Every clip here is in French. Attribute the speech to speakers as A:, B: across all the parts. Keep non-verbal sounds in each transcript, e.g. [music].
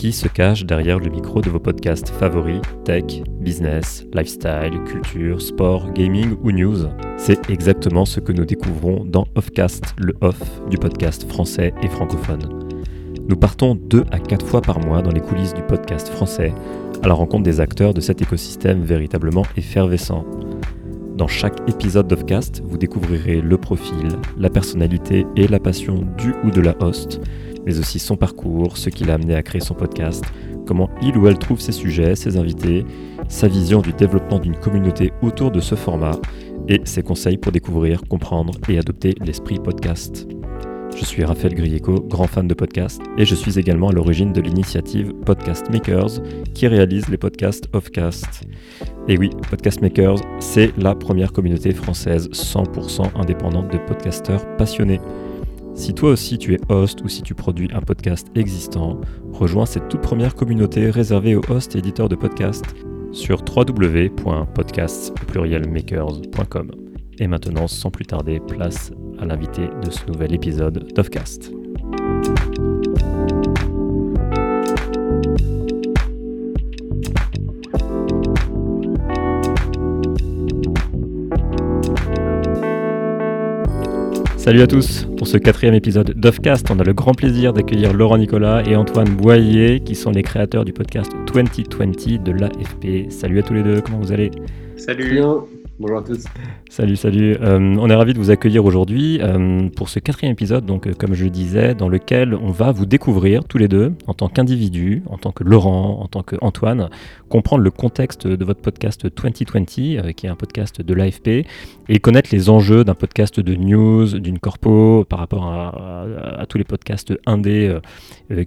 A: qui se cache derrière le micro de vos podcasts favoris tech, business, lifestyle, culture, sport, gaming ou news. C'est exactement ce que nous découvrons dans Offcast, le off du podcast français et francophone. Nous partons deux à quatre fois par mois dans les coulisses du podcast français à la rencontre des acteurs de cet écosystème véritablement effervescent. Dans chaque épisode d'Offcast, vous découvrirez le profil, la personnalité et la passion du ou de la host mais aussi son parcours, ce qui l'a amené à créer son podcast, comment il ou elle trouve ses sujets, ses invités, sa vision du développement d'une communauté autour de ce format et ses conseils pour découvrir, comprendre et adopter l'esprit podcast. Je suis Raphaël Grieco, grand fan de podcast, et je suis également à l'origine de l'initiative Podcast Makers qui réalise les podcasts Offcast. Et oui, Podcast Makers, c'est la première communauté française 100% indépendante de podcasteurs passionnés. Si toi aussi tu es host ou si tu produis un podcast existant, rejoins cette toute première communauté réservée aux hosts et éditeurs de podcasts sur www.podcasts.makers.com. Et maintenant, sans plus tarder, place à l'invité de ce nouvel épisode d'Ofcast. Salut à tous, pour ce quatrième épisode d'Offcast, on a le grand plaisir d'accueillir Laurent Nicolas et Antoine Boyer qui sont les créateurs du podcast 2020 de l'AFP. Salut à tous les deux, comment vous allez?
B: Salut Bonjour à tous.
A: Salut, salut. Euh, on est ravi de vous accueillir aujourd'hui euh, pour ce quatrième épisode, donc euh, comme je le disais, dans lequel on va vous découvrir tous les deux en tant qu'individu, en tant que Laurent, en tant qu'Antoine, comprendre le contexte de votre podcast 2020, qui est un podcast de l'AFP, et connaître les enjeux d'un podcast de news, d'une corpo, par rapport à, tous les podcasts indés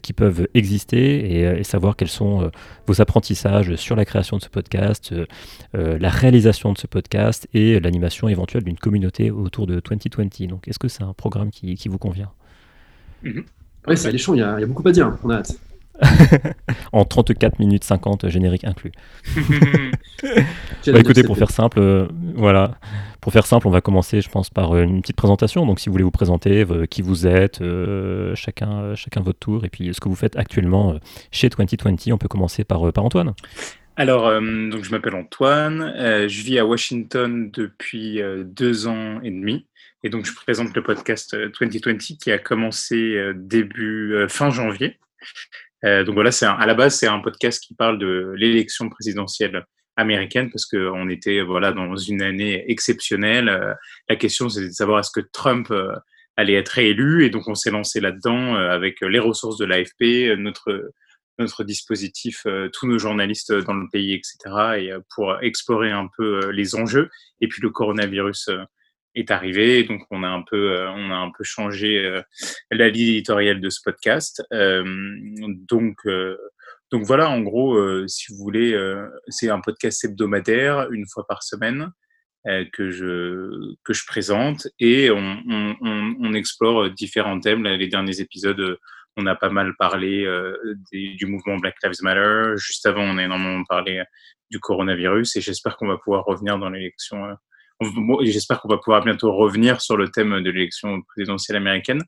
A: qui peuvent exister, et, et, savoir quels sont vos apprentissages sur la création de ce podcast, la réalisation de ce podcast et l'animation éventuelle d'une communauté autour de 2020. Donc, est-ce que c'est un programme qui, vous convient?
B: Mhm. Oui, c'est alléchant, il y, a, il y a beaucoup à dire, on a hâte. [laughs]
A: en 34 minutes 50, générique inclus. [laughs] bah, écoutez, pour faire simple, euh, voilà. Pour faire simple, on va commencer, je pense, par euh, une petite présentation. Donc, si vous voulez vous présenter, qui vous êtes, euh, chacun, chacun votre tour, et puis ce que vous faites actuellement chez 2020, on peut commencer par, par Antoine.
C: Alors, euh, donc je m'appelle Antoine, euh, je vis à Washington depuis euh, deux ans et demi, et donc je présente le podcast 2020 qui a commencé début fin janvier. donc voilà, c'est à la base c'est un podcast qui parle de l'élection présidentielle américaine parce qu'on était voilà dans une année exceptionnelle. la question c'était de savoir est-ce que Trump allait être réélu, et donc on s'est lancé là-dedans avec les ressources de l'AFP, notre notre dispositif, euh, tous nos journalistes dans le pays, etc., et euh, pour explorer un peu euh, les enjeux. Et puis le coronavirus est arrivé, donc on a un peu, on a un peu changé la ligne éditoriale de ce podcast. donc, donc voilà, en gros, si vous voulez, c'est un podcast hebdomadaire, une fois par semaine. que je que je présente et on, on, on, explore différents thèmes. Les derniers épisodes on a pas mal parlé euh, du mouvement Black Lives Matter. Juste avant, on a énormément parlé euh, du coronavirus et j'espère qu'on va pouvoir revenir dans l'élection. Euh, j'espère qu'on va pouvoir bientôt revenir sur le thème de l'élection présidentielle américaine.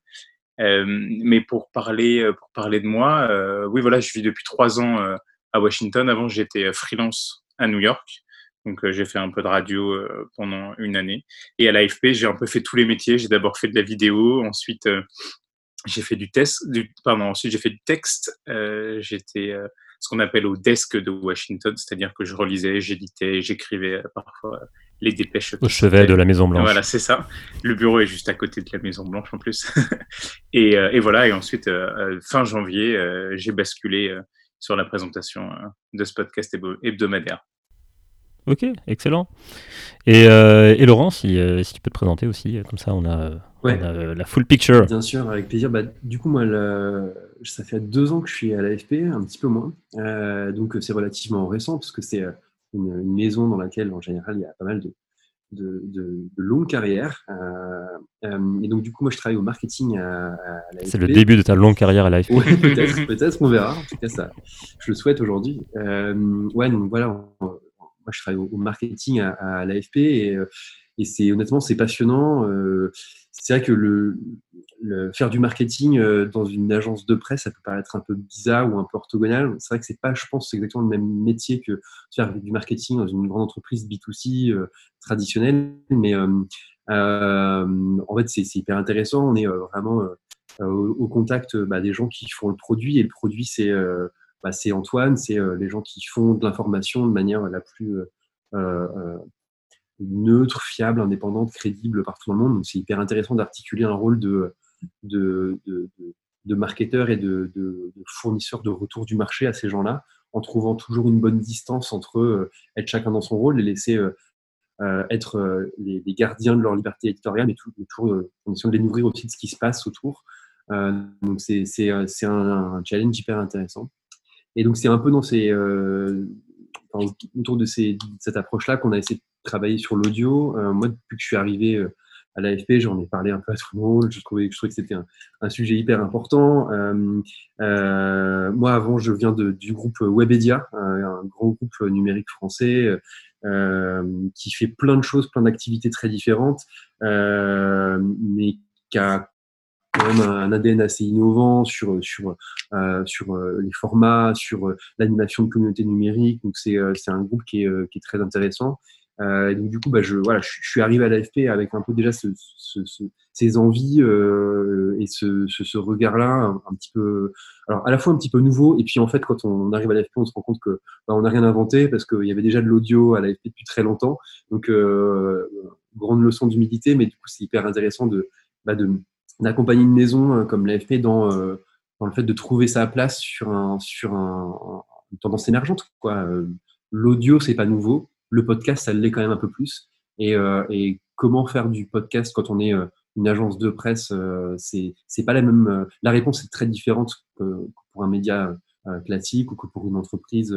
C: mais pour parler, pour parler de moi, oui, voilà, je vis depuis trois ans à Washington. Avant, j'étais freelance à New York. Donc, j'ai fait un peu de radio pendant une année. Et à l'AFP, j'ai un peu fait tous les métiers. J'ai d'abord fait de la vidéo, ensuite j'ai fait du test, du, pardon, ensuite j'ai fait du texte. Euh, J'étais euh, ce qu'on appelle au desk de Washington, c'est-à-dire que je relisais, j'éditais, j'écrivais euh, parfois les dépêches.
A: Au chevet de la Maison Blanche.
C: Voilà, c'est ça. Le bureau est juste à côté de la Maison Blanche en plus. [laughs] et, et, voilà, et ensuite, fin janvier, j'ai basculé sur la présentation de ce podcast hebdomadaire.
A: Ok, excellent. Et, et Laurent, si, si, tu peux te présenter aussi, comme ça on a, on a la full picture.
B: Bien sûr, avec plaisir. Bah, du coup, moi, ça fait deux ans que je suis à l'AFP, un petit peu moins. Euh, donc c'est relativement récent, parce que c'est une, une, maison dans laquelle, en général, il y a pas mal de, de, de, longues carrières. et donc, du coup, moi, je travaille au marketing à, à l'AFP.
A: C'est le début de ta longue carrière à l'AFP.
B: Ouais, [laughs] peut-être, peut-être, on verra. En tout cas, ça, je le souhaite aujourd'hui. ouais, donc voilà moi, je travaille au, marketing à, l'AFP et, euh, et c'est honnêtement c'est passionnant. Euh, c'est vrai que le, faire du marketing dans une agence de presse, ça peut paraître un peu bizarre ou un peu orthogonal. C'est vrai que c'est pas, je pense, c'est exactement le même métier que faire du marketing dans une grande entreprise B2C traditionnelle. Mais en fait, c'est hyper intéressant. On est vraiment au, contact bah, des gens qui font le produit et le produit, c'est bah, Antoine, c'est les gens qui font de l'information de manière la plus neutre, fiable, indépendante, crédible partout dans le monde. Donc c'est hyper intéressant d'articuler un rôle de, de, de, marketeur et de, de, fournisseur de retour du marché à ces gens-là, en trouvant toujours une bonne distance entre euh, être chacun dans son rôle et laisser euh, euh, être les, gardiens de leur liberté éditoriale, mais, toujours en essayant de les nourrir aussi de ce qui se passe autour. donc c'est un, un, challenge hyper intéressant. Et donc c'est un peu dans ces, autour de cette approche-là qu'on a essayé de travailler sur l'audio. moi, depuis que je suis arrivé à l'AFP, j'en ai parlé un peu à tout le monde. Je trouvais, que c'était un, sujet hyper important. Euh, euh, moi, avant, je viens du groupe Webedia, un grand groupe numérique français euh, qui fait plein de choses, plein d'activités très différentes, mais qui a quand même un ADN assez innovant sur les formats, sur l'animation de communautés numériques. Donc c'est un groupe qui est très intéressant. Euh, donc du coup, bah, je, voilà, je, suis arrivé à l'AFP avec un peu déjà ce, ce, ce, ces envies euh, et ce, ce regard-là un, petit peu, alors à la fois un petit peu nouveau et puis en fait quand on arrive à l'AFP, on se rend compte que bah, on n'a rien inventé parce qu'il y avait déjà de l'audio à l'AFP depuis très longtemps. Donc euh, grande leçon d'humilité, mais du coup c'est hyper intéressant de bah, d'accompagner une maison euh, comme l'AFP dans euh, dans le fait de trouver sa place sur un sur un, une tendance émergente. Quoi. Euh, l'audio c'est pas nouveau le podcast, ça l'est quand même un peu plus. Et, euh, comment faire du podcast quand on est euh, une agence de presse, euh, c'est pas la même. la réponse est très différente pour un média classique ou que pour une entreprise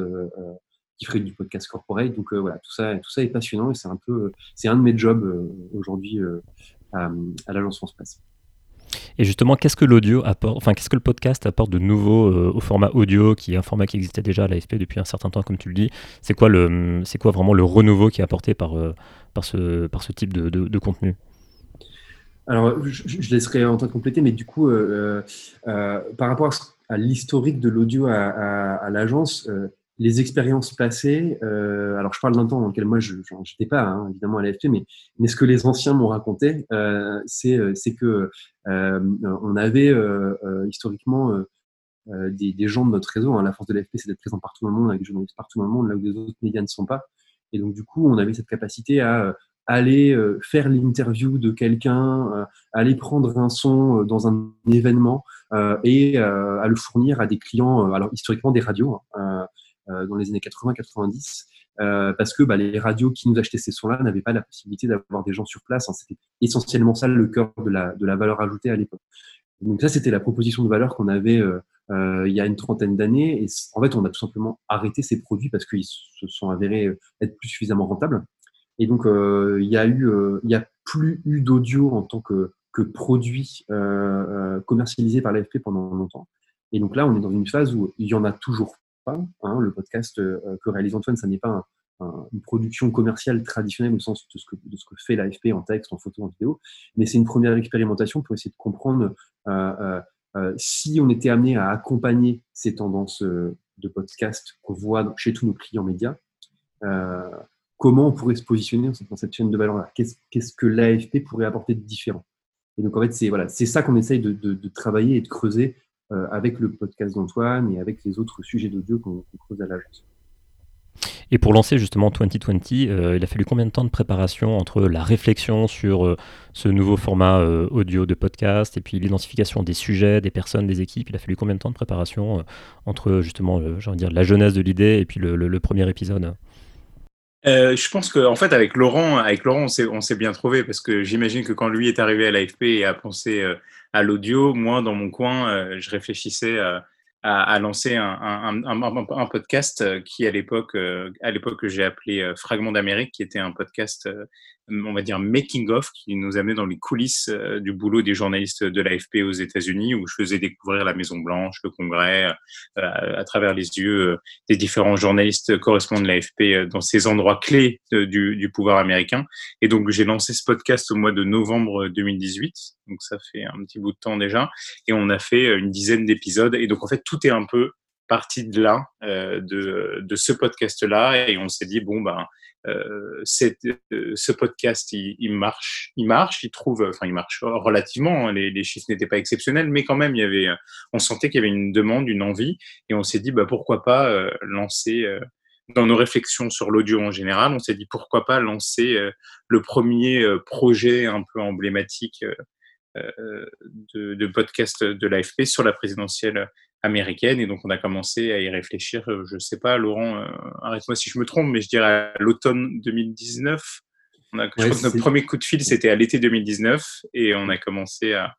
B: qui ferait du podcast corporate. Donc voilà, tout ça, tout ça est passionnant et c'est un peu, c'est un de mes jobs aujourd'hui à, à l'agence France Presse.
A: Et justement, qu'est-ce que l'audio apporte, enfin, qu'est-ce que le podcast apporte de nouveau euh, au format audio, qui est un format qui existait déjà à l'AFP depuis un certain temps, comme tu le dis? C'est quoi, le, c'est quoi vraiment le renouveau qui est apporté par, euh, par, ce, par ce type de, de, contenu?
B: Alors, je, laisserai en train de compléter, mais du coup, euh, par rapport à, l'historique de l'audio à, à l'agence, les expériences passées, euh, alors je parle d'un temps dans lequel moi je n'étais pas hein, évidemment à l'AFP, mais, mais ce que les anciens m'ont raconté, euh, c'est euh, que euh, on avait euh, euh, historiquement des, des, gens de notre réseau. Hein, la force de l'AFP, c'est d'être présent partout dans le monde, avec des journalistes partout dans le monde, là où les autres médias ne sont pas. Et donc du coup, on avait cette capacité à aller faire l'interview de quelqu'un, aller prendre un son dans un événement et à le fournir à des clients, alors historiquement des radios. Hein, dans les années 80-90, euh, parce que bah, les radios qui nous achetaient ces sons-là n'avaient pas la possibilité d'avoir des gens sur place. Hein. C'était essentiellement ça le cœur de la, de la valeur ajoutée à l'époque. Donc ça, c'était la proposition de valeur qu'on avait euh, euh, il y a une trentaine d'années. Et en fait, on a tout simplement arrêté ces produits parce qu'ils se sont avérés être plus suffisamment rentables. Et donc, euh, il y a eu, il a plus eu d'audio en tant que, que produit commercialisé par l'AFP pendant longtemps. Et donc là, on est dans une phase où il y en a toujours Hein, le podcast euh, que réalise Antoine, ça n'est pas une production commerciale traditionnelle au sens de ce que, fait l'AFP en texte, en photo, en vidéo, mais c'est une première expérimentation pour essayer de comprendre euh, euh, si on était amené à accompagner ces tendances de podcast qu'on voit chez tous nos clients médias, comment on pourrait se positionner dans cette chaîne de valeur-là? Qu'est-ce que l'AFP pourrait apporter de différent? Et donc, en fait, c'est ça qu'on essaye de, travailler et de creuser euh, avec le podcast d'Antoine et avec les autres sujets d'audio qu'on creuse à l'agence.
A: Et pour lancer justement 2020, euh, il a fallu combien de temps de préparation entre la réflexion sur euh, ce nouveau format audio de podcast et puis l'identification des sujets, des personnes, des équipes? Il a fallu combien de temps de préparation entre justement, dire, la jeunesse de l'idée et puis le premier épisode?
C: Euh, je pense qu'en en fait, avec Laurent, avec Laurent, on s'est bien trouvé parce que j'imagine que quand lui est arrivé à l'AFP et a pensé euh, à l'audio, moi, dans mon coin, euh, je réfléchissais à, à, lancer un, podcast qui, à l'époque, à l'époque, que j'ai appelé Fragment d'Amérique, qui était un podcast on va dire, making-of qui nous amenait dans les coulisses euh, du boulot des journalistes de l'AFP aux États-Unis, où je faisais découvrir la Maison-Blanche, le Congrès, euh, à travers les yeux euh, des différents journalistes correspondants de l'AFP dans ces endroits clés du, du, pouvoir américain. Et donc, j'ai lancé ce podcast au mois de novembre 2018, donc ça fait un petit bout de temps déjà, et on a fait une dizaine d'épisodes. Et donc, en fait, tout est un peu parti de là, de, de ce podcast-là, et on s'est dit, bon, ben, euh, euh, ce podcast, il, marche, il marche, il trouve, enfin, il marche relativement. Hein, les, chiffres n'étaient pas exceptionnels, mais quand même, il y avait, on sentait qu'il y avait une demande, une envie, et on s'est dit, bah, pourquoi pas euh, lancer. dans nos réflexions sur l'audio en général, on s'est dit pourquoi pas lancer le premier projet un peu emblématique de, de podcast de l'AFP sur la présidentielle américaine. Et donc, on a commencé à y réfléchir. Euh, je ne sais pas, Laurent, euh, arrête-moi si je me trompe, mais je dirais à l'automne 2019. On a, je crois que notre premier coup de fil, c'était à l'été 2019 et on a commencé à,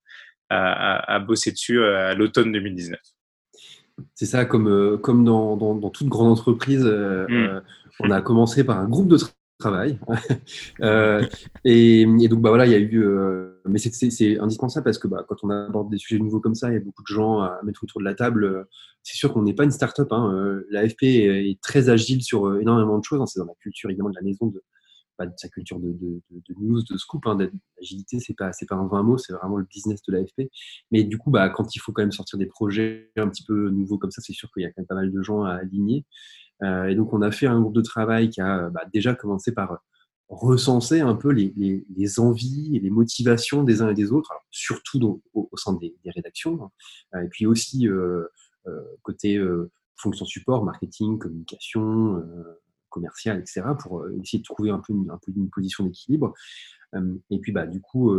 C: à, à bosser dessus euh, à l'automne 2019.
B: C'est ça, comme, comme dans, dans, toute grande entreprise, mmh. on a commencé par un groupe de travail. [laughs] euh, et, donc, bah, voilà, il y a eu. Euh, mais c'est indispensable parce que bah, quand on aborde des sujets nouveaux comme ça, il y a beaucoup de gens à mettre autour de la table. C'est sûr qu'on n'est pas une start-up. Hein. Euh, L'AFP est, très agile sur énormément de choses. Hein. C'est dans la culture, évidemment, de la maison, de, bah, sa culture de, news, de scoop. Hein. L'agilité, c'est pas, pas un 20 mots, c'est vraiment le business de l'AFP. Mais du coup, bah, quand il faut quand même sortir des projets un petit peu nouveaux comme ça, c'est sûr qu'il y a quand même pas mal de gens à aligner. Euh, et donc, on a fait un groupe de travail qui a bah, déjà commencé par recenser un peu les, les, les, envies et les motivations des uns et des autres, surtout au, sein des, des rédactions, hein. et puis aussi euh, euh, côté euh, fonction support, marketing, communication, euh, commercial, etc., pour essayer de trouver un peu une, une position d'équilibre. et puis, bah, du coup,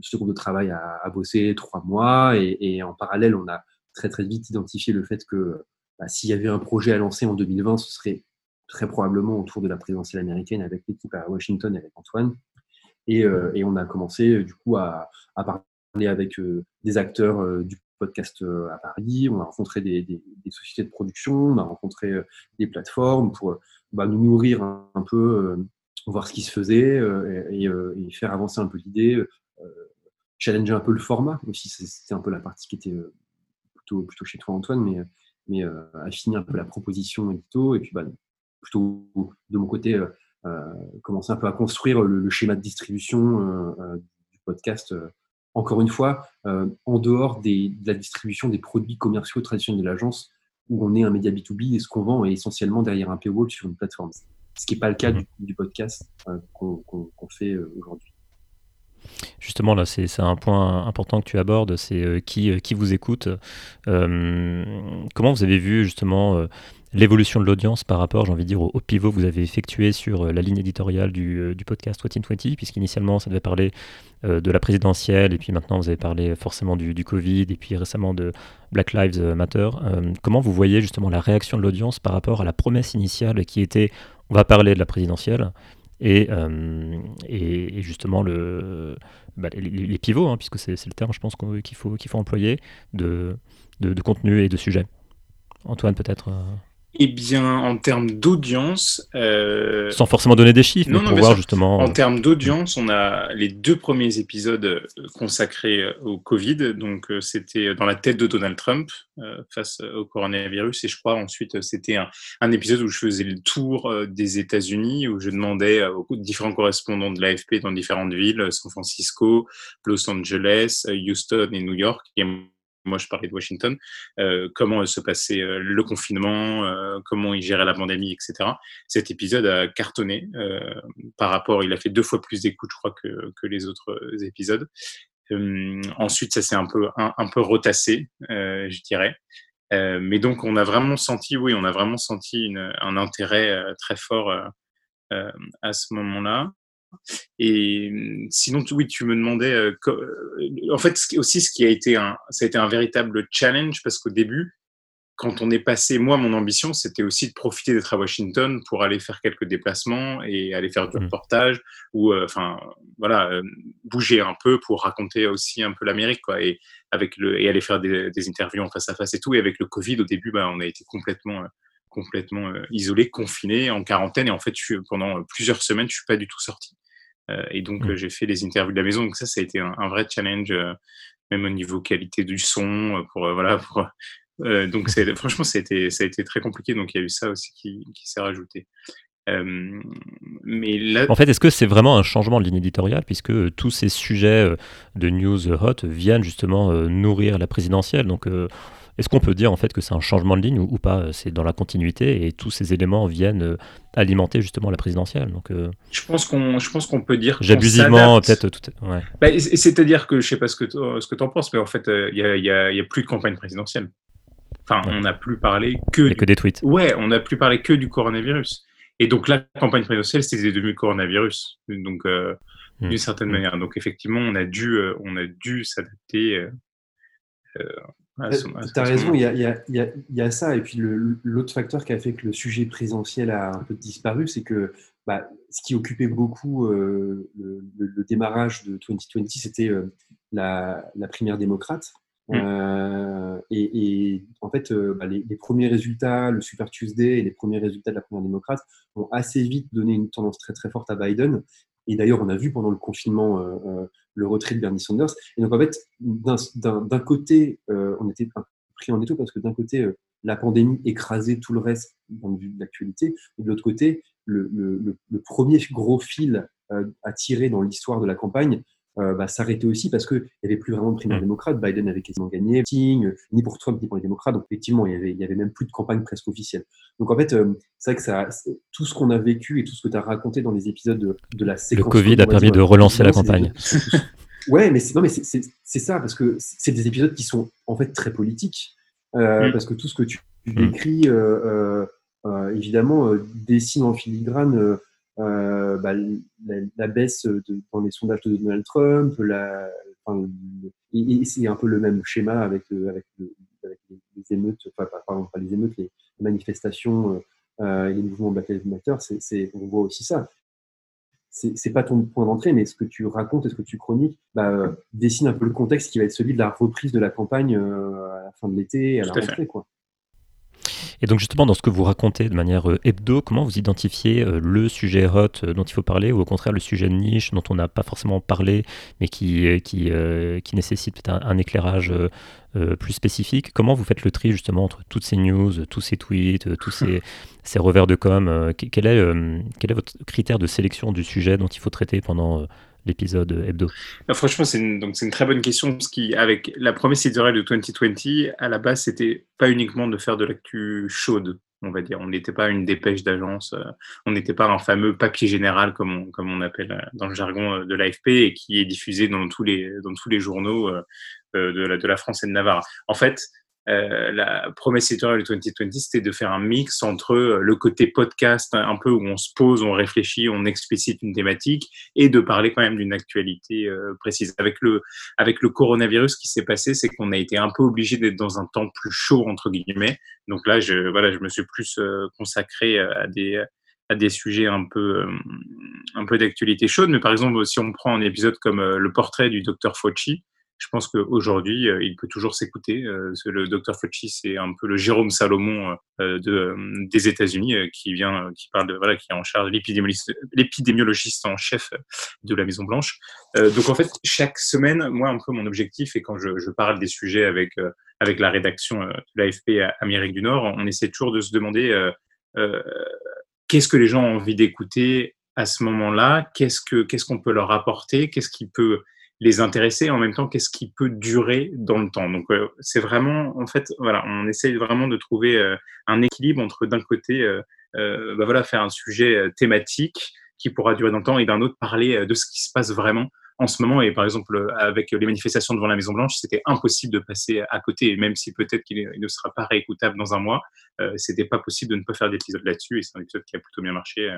B: ce groupe de travail a, a bossé trois mois, et, et, en parallèle, on a très très vite identifié le fait que bah, s'il y avait un projet à lancer en 2020, ce serait très probablement autour de la présidentielle américaine avec l'équipe à Washington avec Antoine. Et, euh, et, on a commencé du coup à, à parler avec euh, des acteurs euh, du podcast à Paris. On a rencontré des, des, des, sociétés de production, on a rencontré des plateformes pour bah, nous nourrir un, peu, voir ce qui se faisait et, et, faire avancer un peu l'idée, challenger un peu le format aussi. C'était un peu la partie qui était plutôt, plutôt chez toi Antoine, mais mais euh, affiner un peu la proposition édito et puis bah, plutôt de mon côté euh, euh, commencer un peu à construire le, schéma de distribution du podcast encore une fois, en dehors des, de la distribution des produits commerciaux traditionnels de l'agence, où on est un média B2B et ce qu'on vend est essentiellement derrière un paywall sur une plateforme. Ce qui n'est pas le cas mmh. du, du podcast qu'on fait aujourd'hui.
A: Justement, là, c'est un point important que tu abordes, c'est euh, qui, euh, qui vous écoute. Euh, comment vous avez vu justement l'évolution de l'audience par rapport, j'ai envie de dire, au, pivot que vous avez effectué sur la ligne éditoriale du, du podcast 2020, puisqu'initialement, ça devait parler de la présidentielle, et puis maintenant, vous avez parlé forcément du, du Covid, et puis récemment de Black Lives Matter. comment vous voyez justement la réaction de l'audience par rapport à la promesse initiale qui était, on va parler de la présidentielle euh, et, et, justement le, bah, les, pivots, hein, puisque c'est le terme, je pense qu'il faut, faut employer, de, de, de, contenu et de sujet. Antoine, peut-être euh,
C: eh bien, en termes d'audience.
A: Euh... Sans forcément donner des chiffres, mais pour voir justement.
C: En termes d'audience, on a les deux premiers épisodes euh, consacrés euh, au Covid. Donc, euh, c'était dans la tête de Donald Trump face au coronavirus. Et je crois ensuite, c'était un, un, épisode où je faisais le tour des États-Unis, où je demandais aux différents correspondants de l'AFP dans différentes villes, San Francisco, Los Angeles, Houston et New York. Et moi je parlais de Washington, euh, comment se passait euh, le confinement, euh, comment il gérait la pandémie, etc. Cet épisode a cartonné euh, par rapport, il a fait deux fois plus d'écoute, je crois, que, que les autres épisodes. ensuite, ça s'est un peu, un, un, peu retassé, je dirais. mais donc, on a vraiment senti, oui, on a vraiment senti une, un intérêt très fort à ce moment-là. Et mmh, sinon, oui, tu me demandais. Euh, en fait, aussi, ce qui a été un, ça a été un véritable challenge parce qu'au début, quand on est passé, moi, mon ambition, c'était aussi de profiter d'être à Washington pour aller faire quelques déplacements et aller faire du mmh. reportage ou, euh, enfin, voilà, euh, bouger un peu pour raconter aussi un peu l'Amérique, quoi, et avec le et aller faire des, des, interviews en face à face et tout. Et avec le Covid, au début, bah, on a été complètement complètement isolé, confiné, en quarantaine. Et en fait, je, pendant plusieurs semaines, je suis pas du tout sorti. Et donc, mmh. j'ai fait les interviews de la maison. Donc ça, ça a été un, vrai challenge, même au niveau qualité du son, pour voilà, [laughs] pour donc [laughs] franchement, ça a, été, ça a été très compliqué. Donc il y a eu ça aussi qui, qui s'est rajouté.
A: mais là... En fait, est-ce que c'est vraiment un changement de ligne éditoriale puisque tous ces sujets de news hot viennent justement nourrir la présidentielle? Donc est-ce qu'on peut dire en fait que c'est un changement de ligne ou, pas C'est dans la continuité et tous ces éléments viennent euh, alimenter justement la présidentielle. Donc, euh,
C: je pense qu'on, je pense qu'on peut dire.
A: J'abusivement peut-être. Tout...
C: Ouais. Bah, c'est-à-dire que je sais pas ce que ce que en penses, mais en fait, euh, il n'y a, y a, plus de campagne présidentielle. Enfin, on n'a plus parlé que.
A: Du... que des tweets.
C: Ouais, on n'a plus parlé que du coronavirus. Et donc la campagne présidentielle, c'était devenu coronavirus. Donc hmm. d'une certaine hmm. manière. Donc effectivement, on a dû, on a dû s'adapter.
B: Ah, tu as raison, il y a, y, a, y a, ça. Et puis l'autre facteur qui a fait que le sujet présidentiel a un peu disparu, c'est que bah, ce qui occupait beaucoup euh, le, démarrage de 2020, c'était euh, la, la, primaire démocrate. Mmh. Euh, et, en fait, bah, les, les, premiers résultats, le Super Tuesday et les premiers résultats de la primaire démocrate ont assez vite donné une tendance très très forte à Biden. Et d'ailleurs, on a vu pendant le confinement le retrait de Bernie Sanders. Et donc, en fait, d'un côté, euh, on était pris en étau parce que d'un côté, la pandémie écrasait tout le reste dans vue de l'actualité. Et de l'autre côté, le, le, le, premier gros fil à tirer dans l'histoire de la campagne, euh, bah, s'arrêter aussi parce qu'il n'y avait plus vraiment de primaire mm. démocrate. Biden avait quasiment gagné, ni pour Trump ni pour les démocrates. Donc effectivement, il y avait, il y avait même plus de campagne presque officielle. Donc en fait, euh, c'est vrai que ça, tout ce qu'on a vécu et tout ce que tu as raconté dans les épisodes de, de la séquence.
A: Le Covid a permis de relancer la campagne.
B: ouais, mais c'est, non, mais c'est, ça parce que c'est des épisodes qui sont en fait très politiques euh, mm. parce que tout ce que tu mm. décris, évidemment, dessine en filigrane euh, bah, la, baisse dans les sondages de Donald Trump, la, enfin, et, c'est un peu le même schéma avec, avec, avec les, émeutes, enfin, pardon, pas les émeutes, les, manifestations euh, et les mouvements Black Lives Matter, c'est, on voit aussi ça. C'est, c'est pas ton point d'entrée, mais ce que tu racontes et ce que tu chroniques bah, euh, dessine un peu le contexte qui va être celui de la reprise de la campagne euh, à la fin de l'été, à la rentrée. Quoi.
A: Et donc justement, dans ce que vous racontez de manière euh, hebdo, comment vous identifiez euh, le sujet hot euh, dont il faut parler, ou au contraire le sujet de niche dont on n'a pas forcément parlé, mais qui, qui, qui nécessite peut-être un, éclairage plus spécifique? Comment vous faites le tri justement entre toutes ces news, tous ces tweets, tous ces, [laughs] ces revers de com quel est, quel est votre critère de sélection du sujet dont il faut traiter pendant l'épisode hebdo
C: Franchement, c'est une, donc une très bonne question parce qu'avec la promesse éditoriale de 2020, à la base, c'était pas uniquement de faire de l'actu chaude, on va dire. On n'était pas une dépêche d'agence, euh, on n'était pas un fameux papier général comme on, comme on appelle euh, dans le jargon euh, de l'AFP et qui est diffusé dans tous les, dans tous les journaux de, la, de la France et de Navarre. En fait, euh, la promesse éditoriale de 2020, c'était de faire un mix entre euh, le côté podcast, un peu où on se pose, on réfléchit, on explicite une thématique, et de parler quand même d'une actualité euh, précise. Avec le, avec le coronavirus, ce qui s'est passé, c'est qu'on a été un peu obligé d'être dans un temps plus chaud, entre guillemets. Donc là, je, voilà, je me suis plus consacré à des, à des sujets un peu, un peu d'actualité chaude. Mais par exemple, si on prend un épisode comme le portrait du docteur Fauci, je pense qu'aujourd'hui, euh, il peut toujours s'écouter. Euh, le docteur Fauci, c'est un peu le Jérôme Salomon euh, de, des États-Unis qui vient, qui parle de, voilà, qui est en charge l'épidémiologiste en chef de la Maison Blanche. donc en fait, chaque semaine, moi, un peu mon objectif, et quand je, je parle des sujets avec avec la rédaction de l'AFP Amérique du Nord, on essaie toujours de se demander qu'est-ce que les gens ont envie d'écouter à ce moment-là, qu'est-ce que qu'est-ce qu'on peut leur apporter, qu'est-ce qui peut les intéresser en même temps qu'est-ce qui peut durer dans le temps. Donc euh, c'est vraiment en fait voilà, on essaye vraiment de trouver euh, un équilibre entre d'un côté euh, bah, voilà faire un sujet thématique qui pourra durer dans le temps et d'un autre parler de ce qui se passe vraiment en ce moment. Et par exemple, avec les manifestations devant la Maison Blanche, c'était impossible de passer à côté, même si peut-être qu'il ne sera pas réécoutable dans un mois, c'était pas possible de ne pas faire d'épisode là-dessus. Et c'est un épisode qui a plutôt bien marché,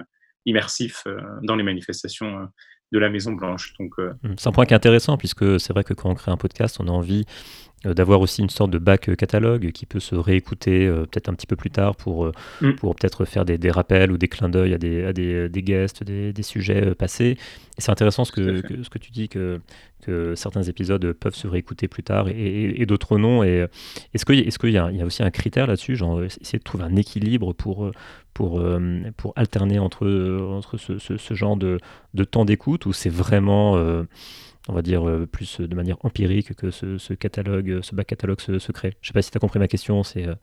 C: immersif dans les manifestations la Maison Blanche. Donc,
A: euh, C'est un point qui est intéressant puisque c'est vrai que quand on crée un podcast, on a envie d'avoir aussi une sorte de back catalogue qui peut se réécouter peut-être un petit peu plus tard pour, mm. pour peut-être faire des, des, rappels ou des clins d'œil à des, à des, des guests, des, des sujets passés. Et c'est intéressant ce que, ce que tu dis que, que certains épisodes peuvent se réécouter plus tard et, d'autres non. Et est-ce qu'il est y, y, a aussi un critère là-dessus, genre essayer de trouver un équilibre pour, pour, pour alterner entre, entre ce, ce, genre de, de temps d'écoute ou c'est vraiment on va dire, euh, plus de manière empirique que ce, catalogue, ce back catalogue secret. Je ne sais pas si tu as compris ma question, c'est euh,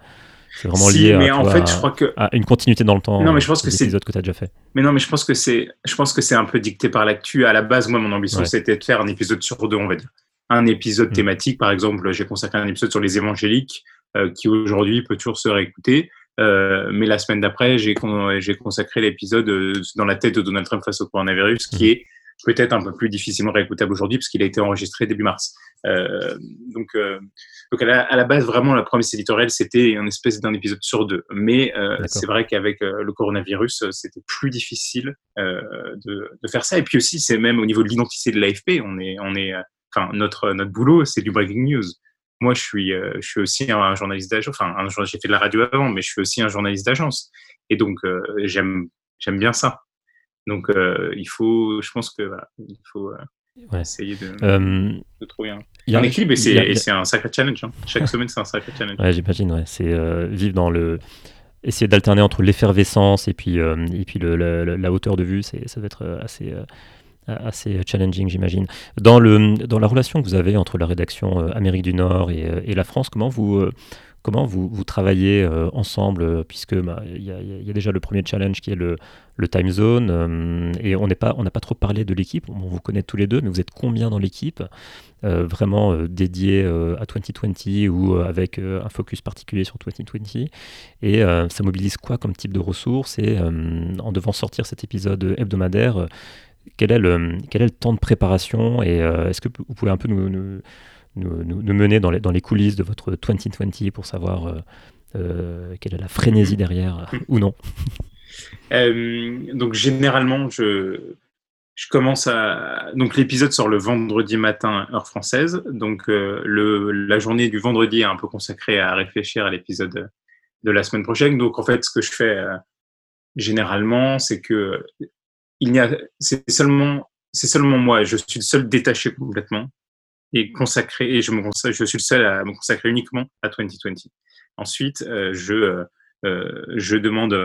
A: vraiment lié
C: mais à, en fait, je crois que...
A: une continuité dans le temps.
C: Non, mais je pense que
A: c'est que tu as déjà fait.
C: Mais non, mais je pense que c'est, je pense que c'est un peu dicté par l'actu. À la base, moi, mon ambition, c'était de faire un épisode sur deux, on va dire. Un épisode mm. thématique, par exemple, j'ai consacré un épisode sur les évangéliques, euh, qui aujourd'hui peut toujours se réécouter. mais la semaine d'après, j'ai consacré l'épisode dans la tête de Donald Trump face au coronavirus, qui mm. est peut-être un peu plus difficilement réécoutable aujourd'hui parce qu'il a été enregistré début mars. Euh, donc, euh, donc à la, base, vraiment, la promesse éditoriale, c'était un espèce d'un épisode sur deux. Mais euh, c'est vrai qu'avec le coronavirus, c'était plus difficile de, de, faire ça. Et puis aussi, c'est même au niveau de l'identité de l'AFP, on est, on est, enfin, notre, notre boulot, c'est du breaking news. Moi, je suis, je suis aussi un journaliste d'agence. Enfin, j'ai fait de la radio avant, mais je suis aussi un journaliste d'agence. Et donc, j'aime, j'aime bien ça. Donc, euh, il faut, je pense que il faut euh, essayer euh, de, trouver un, un équilibre et c'est un sacré challenge. Hein. Chaque semaine, c'est un sacré challenge.
A: Ouais, j'imagine. Ouais. C'est vivre dans le essayer d'alterner entre l'effervescence et puis, et puis le, la hauteur de vue, ça va être assez, assez challenging, j'imagine. Dans, le, dans la relation que vous avez entre la rédaction Amérique du Nord et, et la France, comment vous, Comment vous, travaillez euh, ensemble, euh, puisque bah, il y, a déjà le premier challenge qui est le, le time zone, euh, et on n'a pas trop parlé de l'équipe, on vous connaît tous les deux, mais vous êtes combien dans l'équipe vraiment dédié à 2020 ou avec un focus particulier sur 2020 Et ça mobilise quoi comme type de ressources? Et en devant sortir cet épisode hebdomadaire, quel est, le, quel est le temps de préparation Et est-ce que vous pouvez un peu nous nous, nous, mener dans les, dans les, coulisses de votre 2020 pour savoir euh, euh, quelle est la frénésie derrière euh, ou non? [laughs]
C: Donc généralement, je, je commence à... Donc l'épisode sort le vendredi matin, heure française. Donc le, la journée du vendredi est un peu consacrée à réfléchir à l'épisode de la semaine prochaine. Donc en fait, ce que je fais généralement, c'est que il n'y a, c'est seulement, c'est seulement moi. Je suis le seul détaché complètement et consacré, et je, me consacre, je suis le seul à me consacrer uniquement à 2020. Ensuite, euh, je, euh, euh, je demande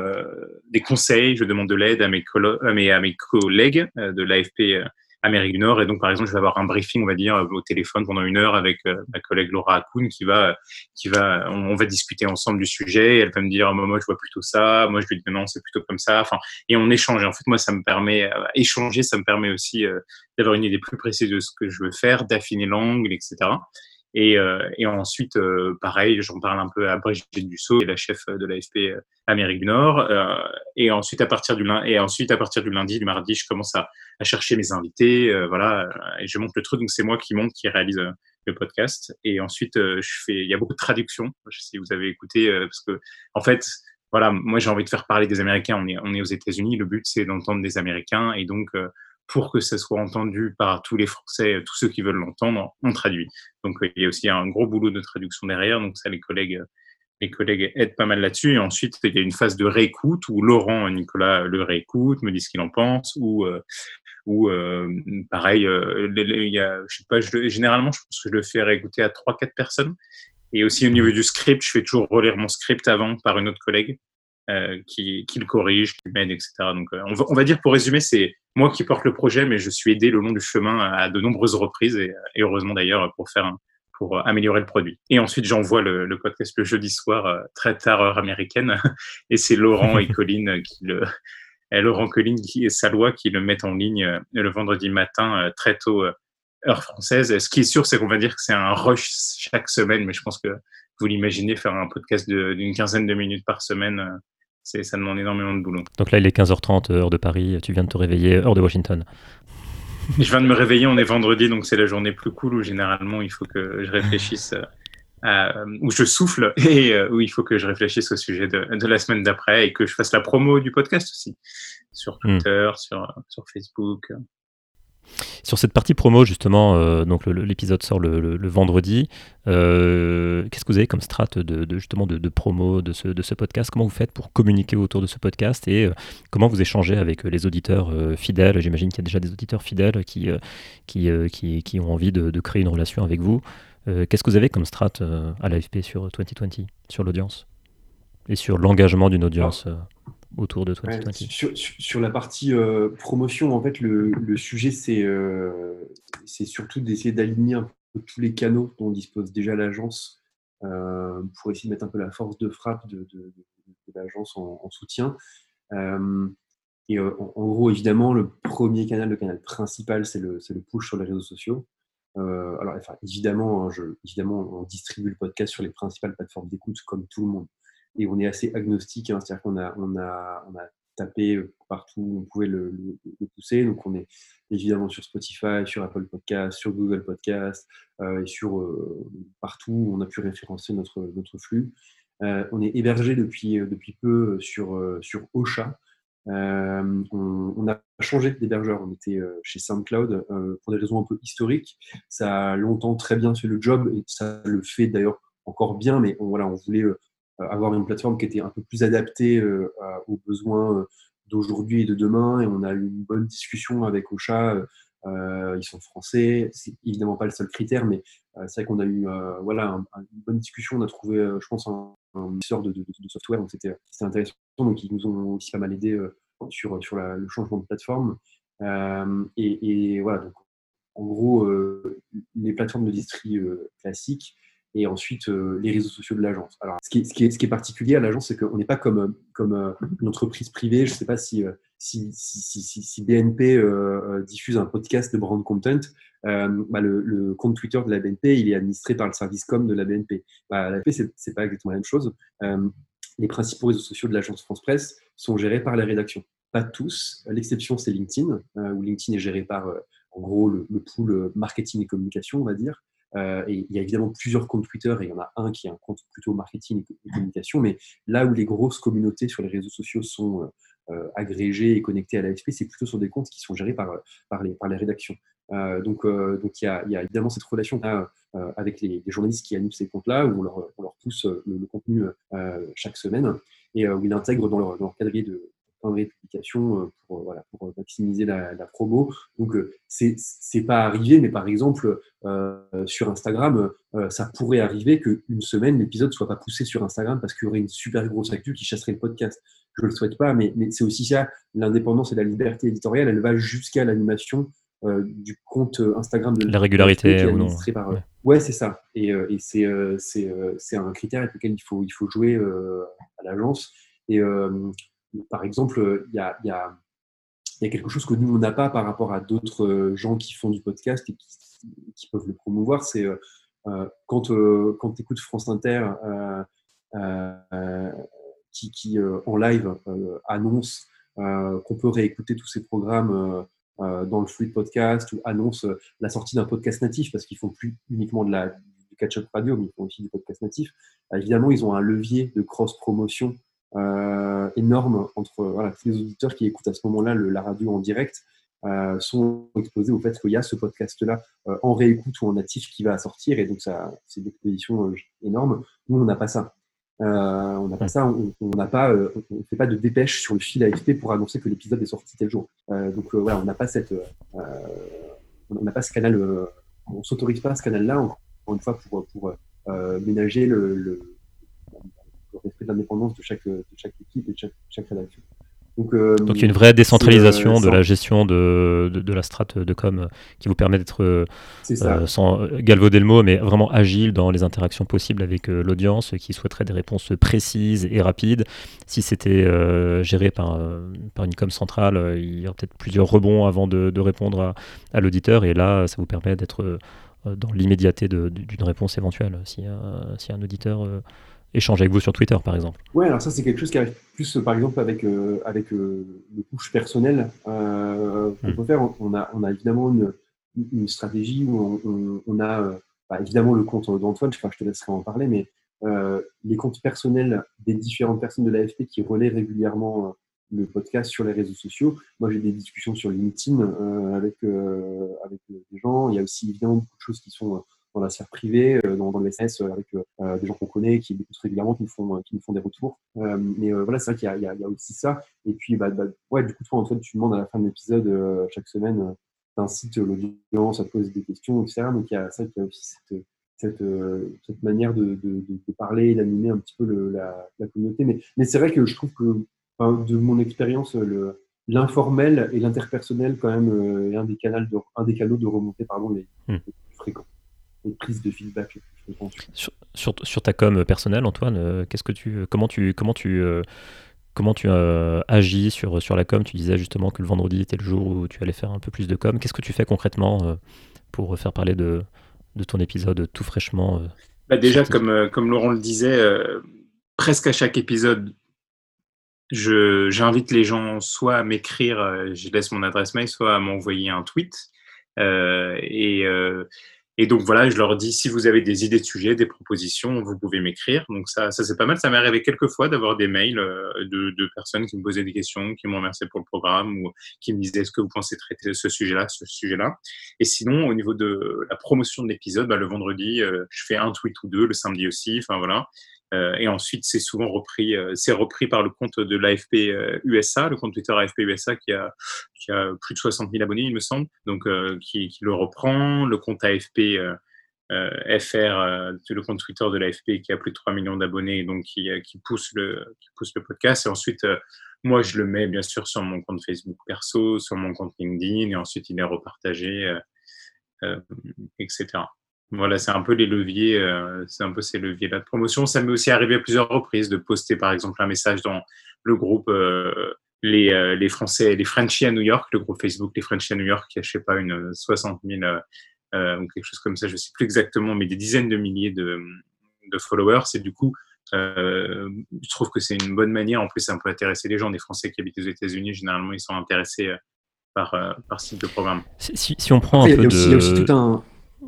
C: des conseils, je demande de l'aide à mes, à à mes collègues de l'AFP Amérique du Nord. Et donc, par exemple, je vais avoir un briefing, on va dire, au téléphone pendant une heure avec euh, ma collègue Laura Akoun qui va, qui va, on, va discuter ensemble du sujet. Elle va me dire, moi, je vois plutôt ça. Moi, je lui dis, non, c'est plutôt comme ça. Enfin, et on échange. Et en fait, moi, ça me permet, euh, échanger, ça me permet aussi euh, d'avoir une idée plus précise de ce que je veux faire, d'affiner l'angle, etc. Et, euh, et ensuite, euh, pareil, j'en parle un peu à Brigitte Dussault, la chef de l'AFP euh, Amérique du Nord. et ensuite, à partir du lundi, et ensuite à partir du lundi, du mardi, je commence à, à chercher mes invités, voilà, et je monte le truc. Donc c'est moi qui monte, qui réalise le podcast. Et ensuite, je fais, il y a beaucoup de traductions. Je sais si vous avez écouté, parce que en fait, voilà, moi j'ai envie de faire parler des Américains. On est, on est aux États-Unis. Le but c'est d'entendre des Américains, et donc pour que ça soit entendu par tous les Français, tous ceux qui veulent l'entendre, on traduit. Donc il y a aussi un gros boulot de traduction derrière, donc ça les collègues les collègues aident pas mal là-dessus. Et ensuite, il y a une phase de réécoute où Laurent et Nicolas le réécoutent, me disent ce qu'ils en pensent, ou, euh, ou euh, pareil, euh, il y a, je sais pas, généralement, je pense que je le fais réécouter à trois, quatre personnes. Et aussi au niveau du script, je fais toujours relire mon script avant par une autre collègue euh, qui, qui, le corrige, qui m'aide, etc. Donc, euh, on, va, on, va, dire pour résumer, c'est moi qui porte le projet, mais je suis aidé le long du chemin à de nombreuses reprises et, et heureusement d'ailleurs pour faire un, pour améliorer le produit. Et ensuite, j'envoie le, le, podcast le jeudi soir, euh, très tard heure américaine, [laughs] et c'est Laurent et Colline qui le, et Laurent Colline qui, et Salois qui le mettent en ligne le vendredi matin, très tôt heure française. Ce qui est sûr, c'est qu'on va dire que c'est un rush chaque semaine, mais je pense que vous l'imaginez faire un podcast d'une quinzaine de minutes par semaine ça demande énormément de boulot.
A: Donc là, il est 15h30, heure de Paris, tu viens de te réveiller, heure de Washington. [laughs]
C: Je viens de me réveiller, on est vendredi, donc c'est la journée plus cool où généralement il faut que je réfléchisse, à, où je souffle [laughs] et euh, où il faut que je réfléchisse au sujet de, la semaine d'après et que je fasse la promo du podcast aussi, sur hmm. Twitter, sur, sur Facebook.
A: Sur cette partie promo, justement, euh, donc l'épisode sort le, vendredi. Euh, qu'est-ce que vous avez comme strat de, justement de, promo de ce, podcast? Comment vous faites pour communiquer autour de ce podcast et euh, comment vous échangez avec les auditeurs fidèles? J'imagine qu'il y a déjà des auditeurs fidèles qui, ont envie de, créer une relation avec vous. Qu'est-ce que vous avez comme strat à l'AFP sur 2020, sur l'audience? Et sur l'engagement d'une audience autour de toi
B: sur, la partie euh, promotion, en fait, le, sujet, euh, c'est surtout d'essayer d'aligner un peu tous les canaux dont dispose déjà l'agence euh, pour essayer de mettre un peu la force de frappe de, l'agence en, soutien. et en, gros, évidemment, le premier canal, le canal principal, c'est le, le, push sur les réseaux sociaux. alors, évidemment, hein, je, évidemment, on distribue le podcast sur les principales plateformes d'écoute comme tout le monde et on est assez agnostique, hein, c'est-à-dire qu'on a, on a, on a tapé partout où on pouvait le, pousser. Donc, on est évidemment sur Spotify, sur Apple Podcast, sur Google Podcast, euh, et sur euh, partout où on a pu référencer notre, notre flux. Euh, on est hébergé depuis, depuis peu sur, sur Ocha. On, a changé d'hébergeur. On était chez SoundCloud pour des raisons un peu historiques. Ça a longtemps très bien fait le job et ça le fait d'ailleurs encore bien, mais voilà, on voulait avoir une plateforme qui était un peu plus adaptée euh, aux besoins euh, d'aujourd'hui et de demain. Et on a eu une bonne discussion avec Ocha. ils sont français, c'est évidemment pas le seul critère, mais c'est vrai qu'on a eu voilà, une bonne discussion. On a trouvé, je pense, un, un de, software, donc c'était intéressant. Donc ils nous ont aussi pas mal aidé sur, sur le changement de plateforme. et, voilà, donc en gros, les plateformes de distri classiques et ensuite euh, les réseaux sociaux de l'agence. Alors, ce qui, est, particulier à l'agence, c'est qu'on n'est pas comme, comme euh, une entreprise privée. Je ne sais pas si, euh, si, BNP diffuse un podcast de brand content. Bah, le, compte Twitter de la BNP, il est administré par le service com de la BNP. Bah, la BNP, ce n'est pas exactement la même chose. les principaux réseaux sociaux de l'agence France Presse sont gérés par les rédactions. Pas tous. L'exception, c'est LinkedIn, où LinkedIn est géré par, en gros, le pool marketing et communication, on va dire. Euh, il y a évidemment plusieurs comptes Twitter et il y en a un qui est un compte plutôt marketing et communication. Mais là où les grosses communautés sur les réseaux sociaux sont euh, euh, agrégées et connectées à l'AFP, c'est plutôt sur des comptes qui sont gérés par, les, par les rédactions. donc, donc il, y a, il y a évidemment cette relation avec les, journalistes qui animent ces comptes-là, où on leur, on leur pousse le, contenu chaque semaine et où ils intègrent dans leur, dans leur de, de publication euh, pour, euh, voilà, pour euh, maximiser la, promo. Donc, c'est n'est pas arrivé, mais par exemple, sur Instagram, ça pourrait arriver qu'une semaine, l'épisode ne soit pas poussé sur Instagram parce qu'il y aurait une super grosse actu qui chasserait le podcast. Je ne le souhaite pas, mais, mais c'est aussi ça, l'indépendance et la liberté éditoriale, elle va jusqu'à l'animation du compte Instagram de
A: la régularité ou non.
B: Par, ouais, c'est ça. Et, et c'est un critère avec lequel il faut, il faut jouer à l'agence. Et par exemple, il y a, quelque chose que nous, on n'a pas par rapport à d'autres euh, gens qui font du podcast et qui, peuvent le promouvoir. C'est euh, euh, quand, tu écoutes France Inter qui, en live annonce qu'on peut réécouter tous ces programmes dans le flux de podcast ou annonce la sortie d'un podcast natif parce qu'ils font plus uniquement de la, du catch-up radio, mais ils font aussi du podcast natif. évidemment, ils ont un levier de cross-promotion euh, énorme entre voilà, tous les auditeurs qui écoutent à ce moment-là la radio en direct. Euh, sont exposés au fait qu'il y a ce podcast-là euh, en réécoute ou en natif qui va sortir, et donc ça, c'est une exposition énorme. Nous, on n'a pas ça. on n'a pas ça, on n'a pas, on fait pas de dépêche sur le fil AFP pour annoncer que l'épisode est sorti tel jour. donc voilà, on n'a pas cette, on n'a pas ce canal, on s'autorise pas à ce canal-là encore une fois pour, pour ménager le le respect de chaque, de chaque équipe et de chaque, rédaction.
A: Donc, euh, Donc, il y a une vraie décentralisation euh, de la gestion de, de, la strate de com qui vous permet d'être, euh, sans galvauder le mot, mais vraiment agile dans les interactions possibles avec l'audience qui souhaiterait des réponses précises et rapides. Si c'était géré par, par une com centrale, il y aurait peut-être plusieurs rebonds avant de, de répondre à, à l'auditeur. Et là, ça vous permet d'être dans l'immédiateté d'une réponse éventuelle. Si, si un auditeur échanger avec vous sur Twitter, par exemple.
B: Oui, alors ça, c'est quelque chose qui arrive plus, par exemple, avec, euh, avec euh, le push personnel euh, qu'on hmm. peut faire. On a, on a évidemment une, une stratégie où on, on, a bah, évidemment le compte d'Antoine, je, je te laisserai en parler, mais les comptes personnels des différentes personnes de l'AFP qui relaient régulièrement le podcast sur les réseaux sociaux. Moi, j'ai des discussions sur LinkedIn avec, avec des gens. Il y a aussi évidemment beaucoup de choses qui sont dans la sphère privée, dans, dans le SS, avec des gens qu'on connaît, qui écoutent régulièrement, qui nous font, qui nous font des retours. mais voilà, c'est vrai qu'il y, y, a aussi ça. Et puis, bah, bah, ouais, du coup, toi, Antoine, tu demandes à la fin de l'épisode, chaque semaine, tu incites l'audience à poser des questions, etc. Donc, il y a ça, il y a aussi cette cette, euh, cette manière de, de, de parler d'animer un petit peu le, la, la, communauté. Mais, mais c'est vrai que je trouve que, enfin, de mon expérience, l'informel et l'interpersonnel, quand même, euh, est un des, canaux de, un des canaux de remontée pardon, les, hmm. plus fréquents. Les prises de feedback.
A: Sur, sur, sur ta com personnelle, Antoine, euh, qu'est-ce que tu, comment tu, comment tu, comment tu agis sur, sur la com? Tu disais justement que le vendredi était le jour où tu allais faire un peu plus de com. Qu'est-ce que tu fais concrètement pour faire parler de, de ton épisode tout fraîchement euh,
C: bah Déjà, comme, euh, comme Laurent le disait, euh, presque à chaque épisode, j'invite les gens soit à m'écrire, je laisse mon adresse mail, soit à m'envoyer un tweet. et, et donc voilà, je leur dis si vous avez des idées de sujets, des propositions, vous pouvez m'écrire. Donc ça, ça c'est pas mal. Ça m'est arrivé quelques fois d'avoir des mails euh, de, de, personnes qui me posaient des questions, qui m'ont remercié pour le programme ou qui me disaient est-ce que vous pensez traiter ce sujet-là, ce sujet-là? Et sinon, au niveau de la promotion de l'épisode, bah, le vendredi, euh, je fais un tweet ou deux, le samedi aussi. Enfin voilà. Euh, et ensuite, c'est souvent repris, euh, c'est repris par le compte de l'AFP euh, USA, le compte Twitter AFP USA qui a, plus de 60 000 abonnés, il me semble, donc qui, le reprend. Le compte AFP FR, le compte Twitter de l'AFP qui a plus de 3 millions d'abonnés, donc qui pousse le podcast. Et ensuite, moi, je le mets bien sûr sur mon compte Facebook perso, sur mon compte LinkedIn, et ensuite il est repartagé, etc. Voilà, c'est un peu les leviers, euh, c'est un peu ces leviers-là de promotion. Ça m'est aussi arrivé à plusieurs reprises de poster, par exemple, un message dans le groupe euh, les, euh, les Français, les Frenchies à New York, le groupe Facebook Les Frenchies à New York, qui a, je sais pas, une 60 000 ou quelque chose comme ça, je sais plus exactement, mais des dizaines de milliers de, de followers. Et du coup, je trouve que c'est une bonne manière. En plus, ça peut intéresser les gens, des Français qui habitent aux États-Unis. Généralement, ils sont intéressés par, par ce type de programme.
A: Si, si on prend un peu de...
B: il y a aussi tout un...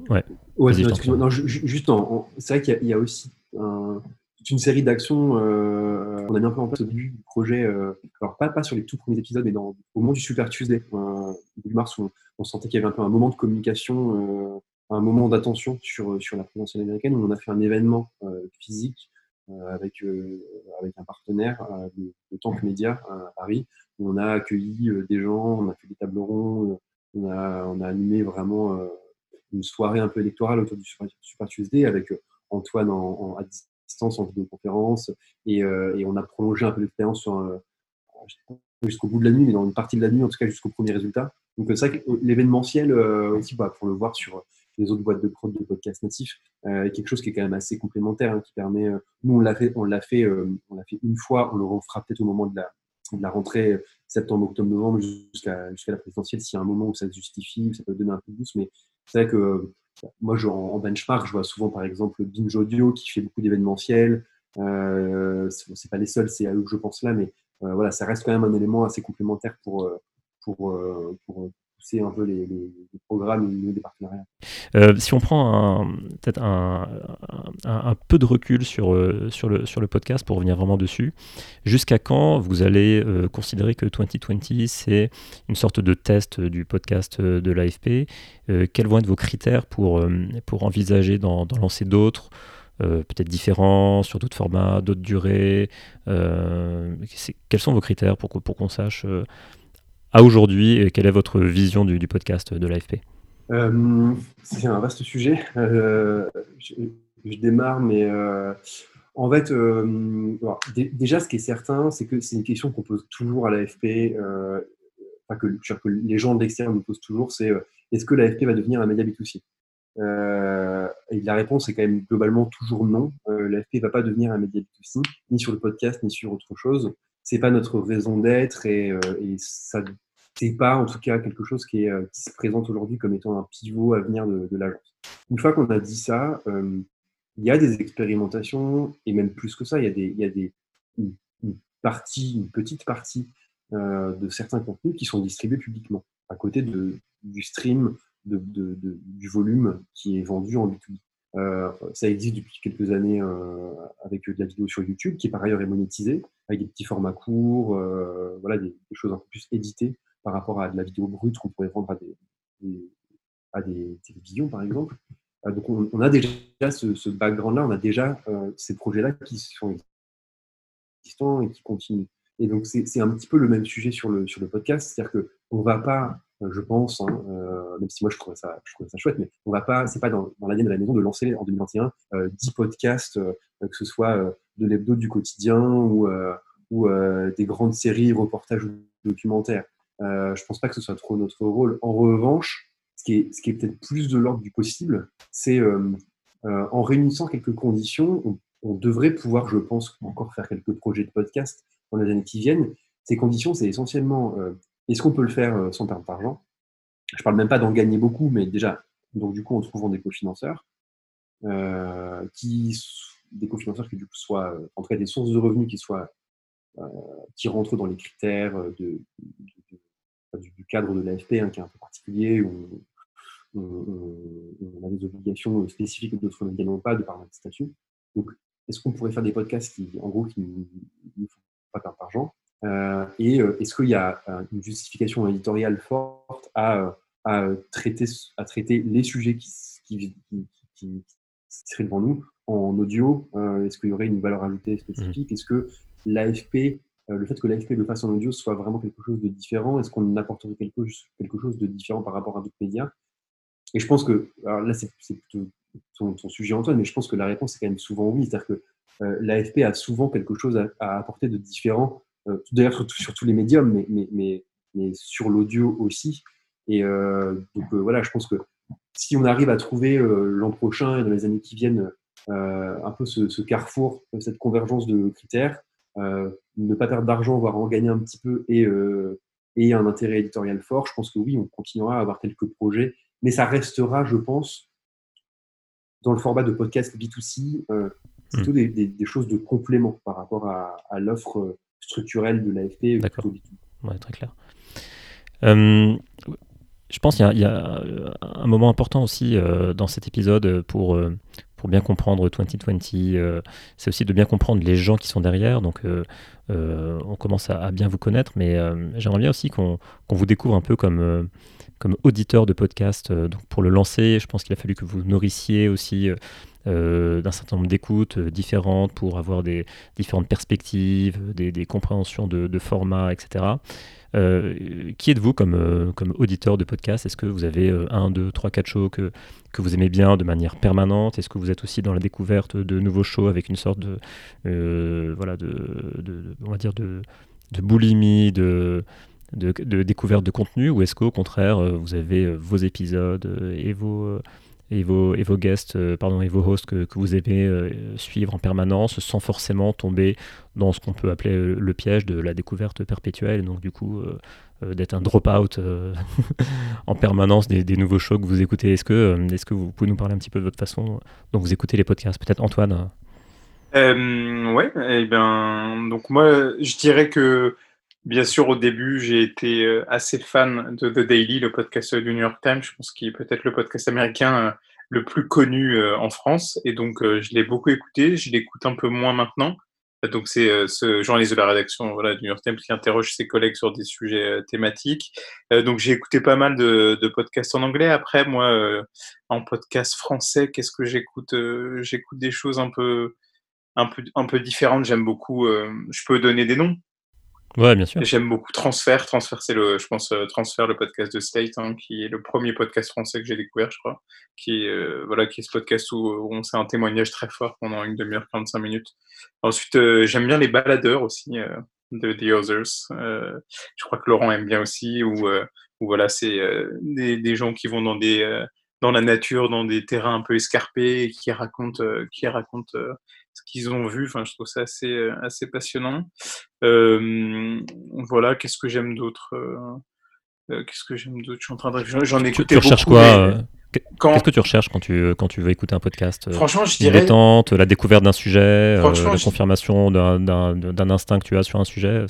B: Ouais. Ouais, non, juste, c'est vrai qu'il y, a aussi toute une série d'actions euh, qu'on a mis un peu en place au début du projet. Euh, alors, pas, pas sur les tout premiers épisodes, mais dans, au moment du Super Tuesday, euh, début mars, où on, sentait qu'il y avait un peu un moment de communication, euh, un moment d'attention sur, sur la présidentielle américaine, où on a fait un événement physique avec, avec un partenaire de, de Tank Media à Paris, où on a accueilli des gens, on a fait des tables rondes, on a, on a animé vraiment une soirée un peu électorale autour du Super, Tuesday avec euh, Antoine à distance en vidéoconférence et, euh, et on a prolongé un peu l'expérience euh, jusqu'au bout de la nuit, mais dans une partie de la nuit, en tout cas jusqu'au premier résultat. Donc c'est vrai que l'événementiel aussi, bah, pour le voir sur les autres boîtes de prod de podcast natifs, euh, quelque chose qui est quand même assez complémentaire, hein, qui permet. nous, on l'a fait, on l'a fait, on l'a fait une fois, on le refera peut-être au moment de la, de la rentrée septembre, octobre, novembre jusqu'à jusqu'à la présidentielle. S'il y a un moment où ça se justifie, ça peut donner un peu de boost, mais c'est vrai que moi, en, benchmark, je vois souvent par exemple Binge Audio qui fait beaucoup d'événementiels. Euh, c'est pas les seuls, c'est à eux que je pense là, mais euh, voilà, ça reste quand même un élément assez complémentaire pour, euh, pour, euh, pour, pousser un peu les, les, programmes et les partenariats.
A: Euh, si on prend peut-être un, peu de recul sur, euh, sur, le, podcast pour revenir vraiment dessus, jusqu'à quand vous allez euh, considérer que 2020 c'est une sorte de test du podcast de l'AFP Quels vont être vos critères pour, envisager d'en lancer d'autres peut-être différents, sur d'autres formats, d'autres durées? Quels sont vos critères pour qu'on sache à aujourd'hui Quelle est votre vision du, podcast de l'AFP
B: euh, C'est un vaste sujet. Euh, je, démarre, mais euh, en fait, déjà, ce qui est certain, c'est que c'est une question qu'on pose toujours à l'AFP, enfin, que, que, les gens de l'extérieur nous posent toujours, c'est est-ce que l'AFP va devenir un média B2C et la réponse est quand même globalement toujours non. L'AFP ne va pas devenir un média B2C, ni sur le podcast, ni sur autre chose c'est pas notre raison d'être et, euh, et ça c'est pas en tout cas quelque chose euh, qui se présente aujourd'hui comme étant un pivot à venir de, de l'agence. Une fois qu'on a dit ça, euh, il y a des expérimentations et même plus que ça, il y a des, y a des une, partie, une petite partie de certains contenus qui sont distribués publiquement à côté de, du stream, de, du volume qui est vendu en B2B. Euh, ça existe depuis quelques années euh, avec de la vidéo sur YouTube, qui par ailleurs est monétisée. avec des petits formats courts, voilà, des, choses un peu plus éditées par rapport à de la vidéo brute qu'on pourrait vendre à des, à des télévisions, par exemple. donc, on, a déjà ce, background-là, on a déjà ces projets-là qui sont existants et qui continuent. Et donc, c'est un petit peu le même sujet sur le, sur le podcast, c'est-à-dire qu'on ne va pas euh, je pense, hein, euh, même si moi je trouve ça, je ça chouette, mais on va pas, c'est pas dans, dans l'année de la maison de lancer en 2021 euh, 10 podcasts, euh, que ce soit de l'hebdo du quotidien ou, des grandes séries, reportages ou documentaires. je pense pas que ce soit trop notre rôle. En revanche, ce qui est, ce qui est peut-être plus de l'ordre du possible, c'est en réunissant quelques conditions, on, on, devrait pouvoir, je pense, encore faire quelques projets de podcast dans les années qui viennent. Ces conditions, c'est essentiellement est-ce qu'on peut le faire euh, sans perdre d'argent? Je ne parle même pas d'en gagner beaucoup, mais déjà, donc du coup, en trouvant des cofinanceurs, euh, qui, des cofinanceurs qui du coup soient, euh, en tout cas des sources de revenus qui soient, qui rentrent dans les critères du, cadre de l'AFP, hein, qui est un peu particulier, où on, a des obligations spécifiques que d'autres ne gagnent pas de par notre statut. Donc, est-ce qu'on pourrait faire des podcasts qui, en gros, qui ne font pas perdre d'argent? Et euh, est-ce qu'il y a euh, une justification éditoriale forte à, traiter, à traiter les sujets qui, qui, qui, seraient devant nous en audio? Est-ce qu'il y aurait une valeur ajoutée spécifique? Mmh. Est-ce que l'AFP, le fait que l'AFP le fasse en audio soit vraiment quelque chose de différent? Est-ce qu'on apporterait quelque, quelque chose de différent par rapport à d'autres médias? Et je pense que, alors là c'est plutôt ton, sujet Antoine, mais je pense que la réponse est quand même souvent oui. C'est-à-dire que l'AFP a souvent quelque chose à, à apporter de différent euh, d'ailleurs sur, tous les médiums, mais, mais, mais, mais sur l'audio aussi. Et euh, donc euh, voilà, je pense que si on arrive à trouver l'an prochain et dans les années qui viennent un peu ce, carrefour, cette convergence de critères, ne pas perdre d'argent, voire en gagner un petit peu et, et un intérêt éditorial fort, je pense que oui, on continuera à avoir quelques projets, mais ça restera, je pense, dans le format de podcast B2C, plutôt mmh. des, choses de complément par rapport à, à l'offre structurelle de l'AFP.
A: D'accord. Ouais, très clair. Euh, je pense qu'il y, a euh, un moment important aussi euh, dans cet épisode pour, pour bien comprendre 2020. c'est aussi de bien comprendre les gens qui sont derrière. Donc, on commence à, bien vous connaître, mais j'aimerais bien aussi qu'on vous découvre un peu comme, comme auditeur de podcast. donc, pour le lancer, je pense qu'il a fallu que vous nourrissiez aussi euh, d'un certain nombre d'écoutes euh, différentes pour avoir des différentes perspectives, des, compréhensions de, formats, etc. Euh, qui êtes-vous comme, comme auditeur de podcast? Est-ce que vous avez un, deux, trois, quatre shows que, que vous aimez bien de manière permanente? Est-ce que vous êtes aussi dans la découverte de nouveaux shows avec une sorte de, voilà, de, on va dire de, de boulimie, de, de, de, découverte de contenu? Ou est-ce qu'au contraire vous avez vos épisodes et vos, et vos, et vos guests, euh, pardon, et vos hosts que, que vous aimez euh, suivre en permanence sans forcément tomber dans ce qu'on peut appeler euh, le piège de la découverte perpétuelle, donc du coup d'être un drop-out [laughs] en permanence des, des, nouveaux shows que vous écoutez. Est-ce que, est que vous pouvez nous parler un petit peu de votre façon dont vous écoutez les podcasts? Peut-être Antoine.
C: Euh, Ouais, et eh bien, donc moi je dirais que Bien sûr, au début, j'ai été euh, assez fan de The Daily, le podcast du New York Times. Je pense qu'il est peut-être le podcast américain euh, le plus connu euh, en France. Et donc, je l'ai beaucoup écouté. Je l'écoute un peu moins maintenant. Donc, c'est ce journaliste de la rédaction du New York Times qui interroge ses collègues sur des sujets thématiques. donc, j'ai écouté pas mal de, de, podcasts en anglais. Après, moi, en podcast français, qu'est-ce que j'écoute J'écoute des choses un peu, un peu, un peu différentes. J'aime beaucoup. je peux donner des noms.
A: Ouais, bien sûr.
C: J'aime beaucoup Transfert. Transfert, c'est le, je pense, euh, Transfert, le podcast de State, hein, qui est le premier podcast français que j'ai découvert, je crois. Qui euh, voilà, qui est ce podcast où, on sait un témoignage très fort pendant une demi-heure, 45 minutes. Ensuite, euh, j'aime bien les baladeurs aussi de The Others. je crois que Laurent aime bien aussi, où, où voilà, c'est des, gens qui vont dans des dans la nature, dans des terrains un peu escarpés, qui racontent, qui racontent ce qu'ils ont vu. Enfin, je trouve ça assez, euh, assez passionnant. Euh, voilà, qu'est-ce que j'aime d'autre euh, Qu'est-ce que j'aime d'autre? Je suis en train de J'en ai écouté
A: tu, recherches quoi Qu'est-ce que tu recherches quand tu, quand tu veux écouter un podcast
C: Franchement, je dirais.
A: Détente, la découverte d'un sujet, la confirmation d'un instinct que tu as sur un sujet.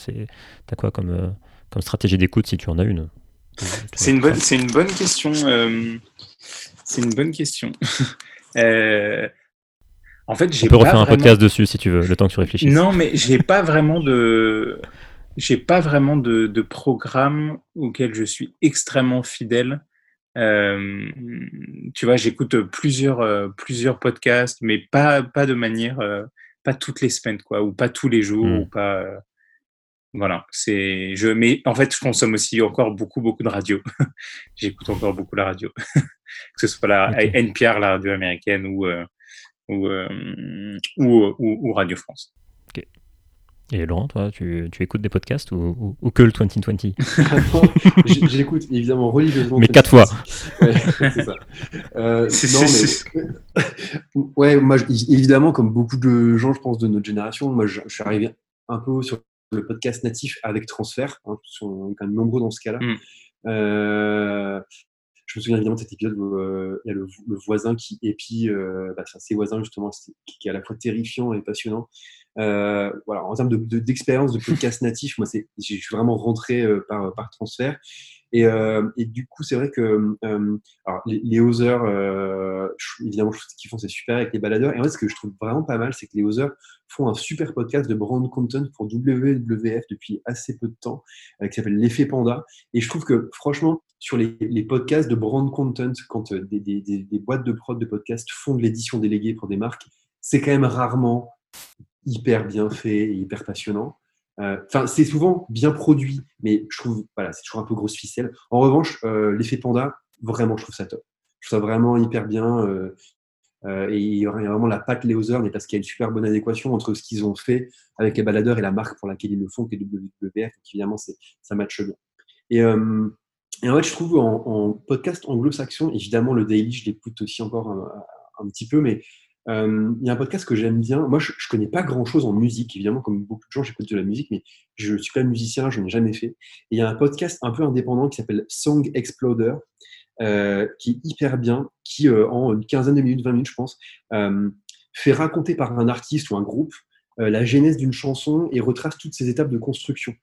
A: T'as quoi comme, comme stratégie d'écoute si tu en as une?
C: C'est une, bonne, une bonne question. c'est une bonne question. [laughs] En fait, j'ai
A: On peut refaire un podcast dessus si tu veux, le temps que tu réfléchisses.
C: Non, mais j'ai pas vraiment de, j'ai pas vraiment de, de programme auquel je suis extrêmement fidèle. Euh, tu vois, j'écoute plusieurs, euh, plusieurs podcasts, mais pas, pas de manière, euh, pas toutes les semaines, quoi, ou pas tous les jours,
A: Mm.
C: ou pas. voilà, c'est. Je, mais en fait, je consomme aussi encore beaucoup, beaucoup de radio. [laughs] J'écoute encore beaucoup la radio, [laughs] que ce soit la
A: Ok.
C: NPR, la radio américaine, ou, ou, euh, ou, ou- ou Radio France.
A: Et Laurent, toi, tu, tu écoutes des podcasts ou, ou- ou que le 2020 [laughs]
B: J- J'écoute évidemment religieusement.
A: Mais quatre fois.
B: Ouais, [laughs] c'est ça. Euh,
C: C'est-
B: non, mais [laughs] ouais, moi, je- évidemment, comme beaucoup de gens, je pense, de notre génération, moi, je, je suis arrivé un peu sur le podcast natif avec transfert. Hein, ils sont quand même nombreux dans ce cas-là.
C: Mm.
B: Euh, je me souviens évidemment de cet épisode où euh, il y a le, le voisin qui épie euh, bah, ses voisins, justement, qui, est à la fois terrifiant et passionnant. Euh, voilà, en termes d'expérience de, d'expérience de podcast natif, moi, je suis vraiment rentré euh, par, par transfert. Et, euh, et du coup, c'est vrai que euh, alors, les, les Others, évidemment, je trouve qu'ils font, c'est super avec les baladeurs. Et en fait, ce que je trouve vraiment pas mal, c'est que les Others font un super podcast de brand content pour WWF depuis assez peu de temps, qui s'appelle L'effet Panda. Et je trouve que, franchement, sur les, les podcasts de brand content, quand euh, des, des, boîtes de prod de podcasts font de l'édition déléguée pour des marques, c'est quand même rarement hyper bien fait et hyper passionnant. Euh, Enfin, c'est souvent bien produit, mais je trouve, voilà, c'est toujours un peu grosse ficelle. En revanche, euh, l'effet panda, vraiment, je trouve ça top. Je trouve ça vraiment hyper bien. et il y a vraiment la patte Léozer, mais parce qu'il y a une super bonne adéquation entre ce qu'ils ont fait avec les baladeurs et la marque pour laquelle ils le font, qui est WWF. Donc évidemment, ça matche bien. Et, et en fait, je trouve en, podcast anglo-saxon, évidemment, le Daily, je l'écoute aussi encore un, petit peu, mais euh, il y a un podcast que j'aime bien. Moi, je, je connais pas grand-chose en musique, évidemment, comme beaucoup de gens, j'écoute de la musique, mais je suis pas musicien, je n'ai jamais fait. Il y a un podcast un peu indépendant qui s'appelle Song Exploder, euh, qui est hyper bien, qui euh, en une quinzaine de minutes, 20 minutes, je pense, fait raconter par un artiste ou un groupe la genèse d'une chanson et retrace toutes ses étapes de construction.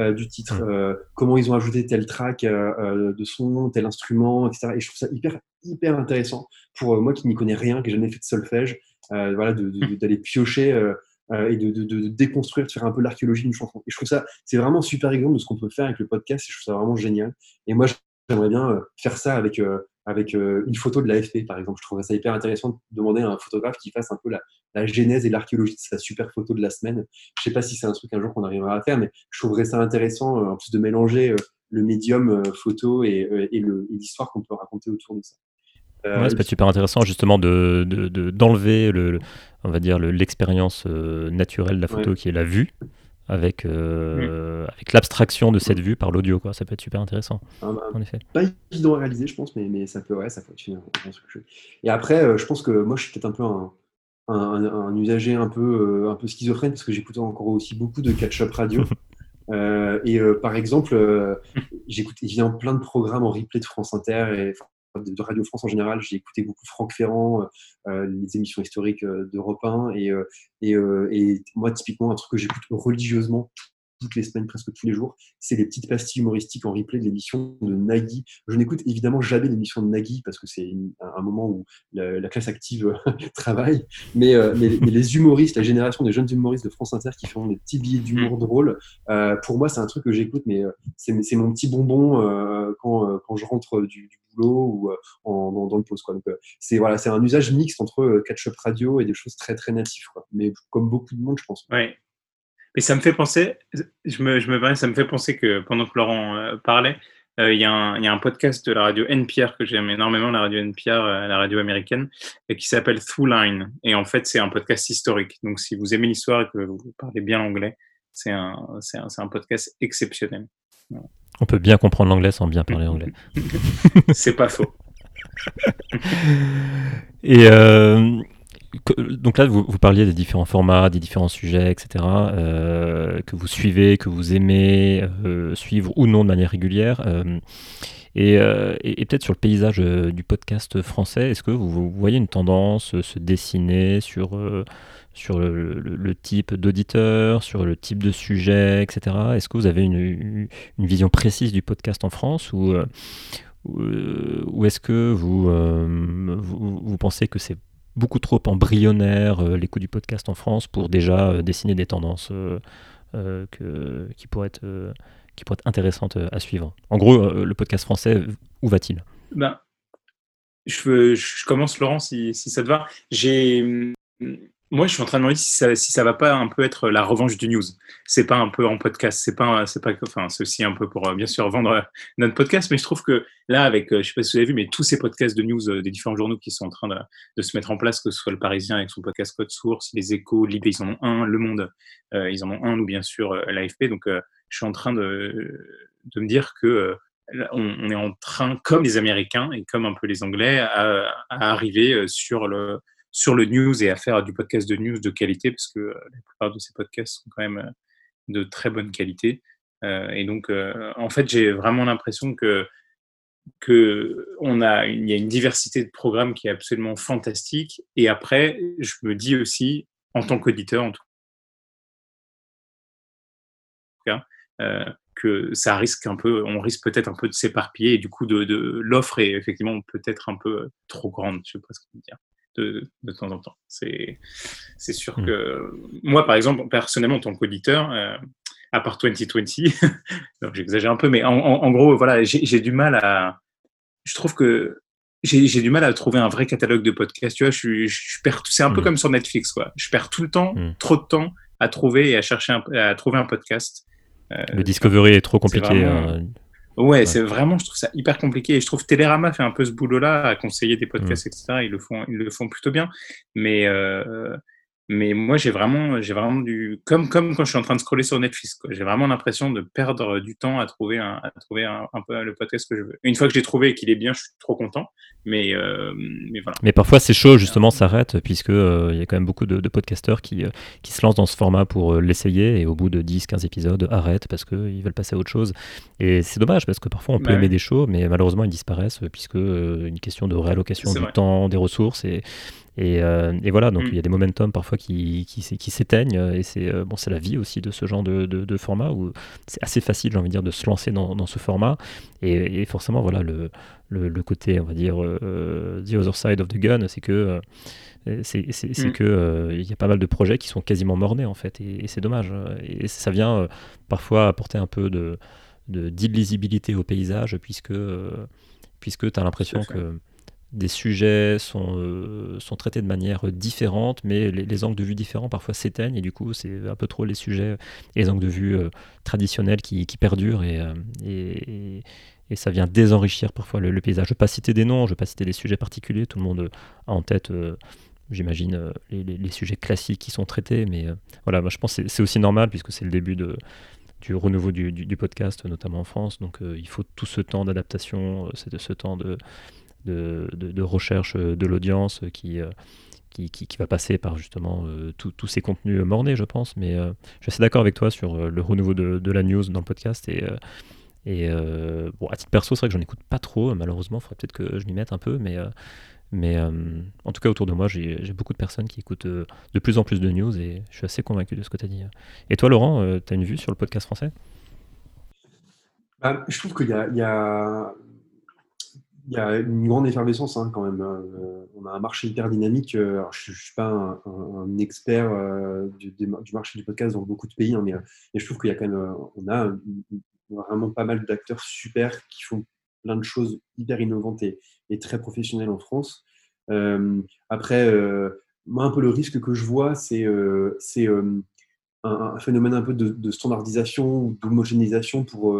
B: Euh, du titre, euh, comment ils ont ajouté tel track euh, euh, de son, tel instrument, etc. Et je trouve ça hyper, hyper intéressant pour euh, moi qui n'y connais rien, qui n'ai jamais fait de solfège, euh, voilà, de- d'aller piocher euh, euh, et de, de- de déconstruire, de faire un peu l'archéologie d'une chanson. Et je trouve ça, c'est vraiment un super exemple de ce qu'on peut faire avec le podcast et je trouve ça vraiment génial. Et moi, j'aimerais bien faire ça avec, euh, avec euh, une photo de l'AFP, par exemple. Je trouverais ça hyper intéressant de demander à un photographe qui fasse un peu la, la genèse et l'archéologie de sa super photo de la semaine. Je sais pas si c'est un truc un jour qu'on arrivera à faire, mais je trouverais ça intéressant, euh, en plus de mélanger euh, le médium photo et, l'histoire qu'on peut raconter autour de ça.
A: Ouais, ça peut être super intéressant justement de, de- de- d'enlever le, on va dire le- l'expérience naturelle de la photo qui est la vue avec, euh, avec l'abstraction de cette vue par l'audio quoi. Ça peut être super intéressant
B: un- un-
A: en effet.
B: pas évident à réaliser, je pense, mais, mais ça peut, ouais, ça peut être une- un truc chouette. Et après, euh, je pense que moi, je suis peut-être un peu un, un, usager un peu, euh, un peu schizophrène parce que j'écoute encore aussi beaucoup de catch-up radio. [laughs] Et par exemple, j'écoute évidemment plein de programmes en replay de France Inter et de, Radio France en général. J'ai écouté beaucoup Franck Ferrand, euh, euh, les émissions historiques euh, d'Europe 1. Et, et, et moi, typiquement, un truc que j'écoute religieusement toutes les semaines, presque tous les jours, c'est les petites pastilles humoristiques en replay de l'émission de Nagui. Je n'écoute évidemment jamais l'émission de Nagui parce que c'est un moment où la, la classe active [laughs] travaille, mais, euh, mais, mais les humoristes, la génération des jeunes humoristes de France Inter qui font des petits billets d'humour drôles, euh, pour moi c'est un truc que j'écoute, mais euh, c'est mon petit bonbon euh, quand, euh, quand je rentre du, du boulot ou euh, en, dans, dans le pause. Quoi. Donc euh, c'est voilà, c'est un usage mixte entre catch-up radio et des choses très très natives. Quoi. Mais comme beaucoup de monde, je pense.
C: Ouais. Mais ça me fait penser, je me, je me permets, ça me fait penser que pendant que Laurent euh, parlait, euh, il y, a un- il y a un podcast de la radio NPR que j'aime énormément, la radio NPR, euh, la radio américaine, et qui s'appelle Throughline. Et en fait, c'est un podcast historique. Donc, si vous aimez l'histoire et que vous parlez bien l'anglais, c'est un, c'est un, c'est un podcast exceptionnel.
A: On peut bien comprendre l'anglais sans bien parler anglais. [laughs]
C: C'est pas faux. [laughs]
A: Et euh, donc là, vous, parliez des différents formats, des différents sujets, etc., euh, que vous suivez, que vous aimez euh, suivre ou non de manière régulière. euh, et, peut-être sur le paysage du podcast français, est-ce que vous, voyez une tendance se dessiner sur, sur le, type d'auditeur, sur le type de sujet, etc. Est-ce que vous avez une, une- vision précise du podcast en France ou, ou, est-ce que vous, vous pensez que c'est beaucoup trop embryonnaire, l'écoute du podcast en France, pour déjà dessiner des tendances pourraient être, qui pourraient être intéressantes à suivre. En gros, le podcast français, où va-t-il?
C: Ben, je, commence, Laurent, si, si ça te va. J'ai moi, je suis en train de me demander si ça, si va pas un peu être la revanche du news. C'est pas un peu en podcast, c'est pas, c'est pas, enfin, c'est aussi un peu pour euh, bien sûr vendre euh, notre podcast, mais je trouve que là, avec, euh, je sais pas si vous avez vu, mais tous ces podcasts de news des différents journaux qui sont en train de, se mettre en place, que ce soit le Parisien avec son podcast Code Source, les Échos, l'IP, ils en ont un, Le Monde, ils en ont un, ou bien sûr l'AFP. Donc, je suis en train de, de me dire que on, est en train, comme les Américains et comme un peu les Anglais, à arriver sur le sur le news et à faire du podcast de news de qualité, parce que euh, la plupart de ces podcasts sont quand même euh, de très bonne qualité. Euh, et donc, en fait, j'ai vraiment l'impression que que a il y a une diversité de programmes qui est absolument fantastique. Et après, je me dis aussi, en tant qu'auditeur, en tout cas, que ça risque un peu, on risque peut-être un peu de s'éparpiller et du coup de, de l'offre est effectivement peut-être un peu trop grande. Je sais pas ce qu'on dire de, de temps en temps. C'est, sûr mm. que moi, par exemple, personnellement, en tant qu'auditeur, euh, à part 2020, [laughs] donc j'exagère un peu, mais en, en, gros, voilà, j'ai, du mal à. Je trouve que j'ai, du mal à trouver un vrai catalogue de podcasts. Tu vois, je, je, perds. C'est un peu mm. comme sur Netflix, quoi. Je perds tout le temps, mm. trop de temps à trouver et à chercher un, à trouver un podcast.
A: Euh, le Discovery est trop compliqué. Hein.
C: Ouais, c'est vraiment, je trouve ça hyper compliqué. Et je trouve Télérama fait un peu ce boulot-là, à conseiller des podcasts, mmh. etc. Ils le font, ils le font plutôt bien. Mais, euh, mais moi, j'ai vraiment, j'ai vraiment du, comme, comme quand je suis en train de scroller sur Netflix, j'ai vraiment l'impression de perdre du temps à trouver un, à trouver un, peu le podcast que je veux. Une fois que je l'ai trouvé et qu'il est bien, je suis trop content. Mais, euh, mais voilà.
A: Mais parfois, ces shows, justement, s'arrêtent puisque euh, il y a quand même beaucoup de, de podcasteurs qui, euh, qui se lancent dans ce format pour l'essayer et au bout de 10, 15 épisodes, arrêtent parce qu'ils veulent passer à autre chose. Et c'est dommage parce que parfois, on peut aimer des shows, mais malheureusement, ils disparaissent puisque une question de réallocation du temps, des ressources et, euh, et, voilà, donc mm. il y a des momentum parfois qui, qui, qui s'éteignent, et c'est euh, bon, la vie aussi de ce genre de, de, format où c'est assez facile, j'ai envie de dire, de se lancer dans, dans ce format. Et, forcément, voilà, le, le, côté, on va dire, euh, the other side of the gun, c'est que c'est mm. que il y a pas mal de projets qui sont quasiment mornés en fait, et, c'est dommage. Et ça vient parfois apporter un peu de d'illisibilité au paysage, puisque, puisque tu as l'impression que des sujets sont, euh, sont traités de manière différente, mais les, angles de vue différents parfois s'éteignent, et du coup, c'est un peu trop les sujets et les angles de vue euh, traditionnels qui, perdurent, euh, et, et, ça vient désenrichir parfois le, paysage. Je ne vais pas citer des noms, je ne vais pas citer des sujets particuliers, tout le monde a en tête, j'imagine, les, sujets classiques qui sont traités, mais voilà, moi je pense que c'est aussi normal, puisque c'est le début du renouveau du, podcast, notamment en France, donc il faut tout ce temps d'adaptation, c'est ce temps de de, recherche de l'audience qui, euh, qui, qui, va passer par justement euh, tous ces contenus mornés, je pense. Mais euh, je suis assez d'accord avec toi sur le renouveau de, la news dans le podcast. Et, et bon, à titre perso, c'est vrai que j'en écoute pas trop, malheureusement. Il faudrait peut-être que je m'y mette un peu. Mais, mais en tout cas, autour de moi, j'ai beaucoup de personnes qui écoutent de plus en plus de news et je suis assez convaincu de ce que tu as dit. Et toi, Laurent, tu as une vue sur le podcast français?
B: Bah, Je trouve qu'il y a il y a une grande effervescence hein, quand même. Hein. Euh, on a un marché hyper dynamique. Euh, je ne suis pas un, expert euh, du, marché du podcast dans beaucoup de pays, hein, mais, je trouve qu'il y a quand même, on a vraiment pas mal d'acteurs super qui font plein de choses hyper innovantes et, très professionnelles en France. après, moi, un peu le risque que je vois, c'est c'est un, phénomène un peu de standardisation ou d'homogénéisation pour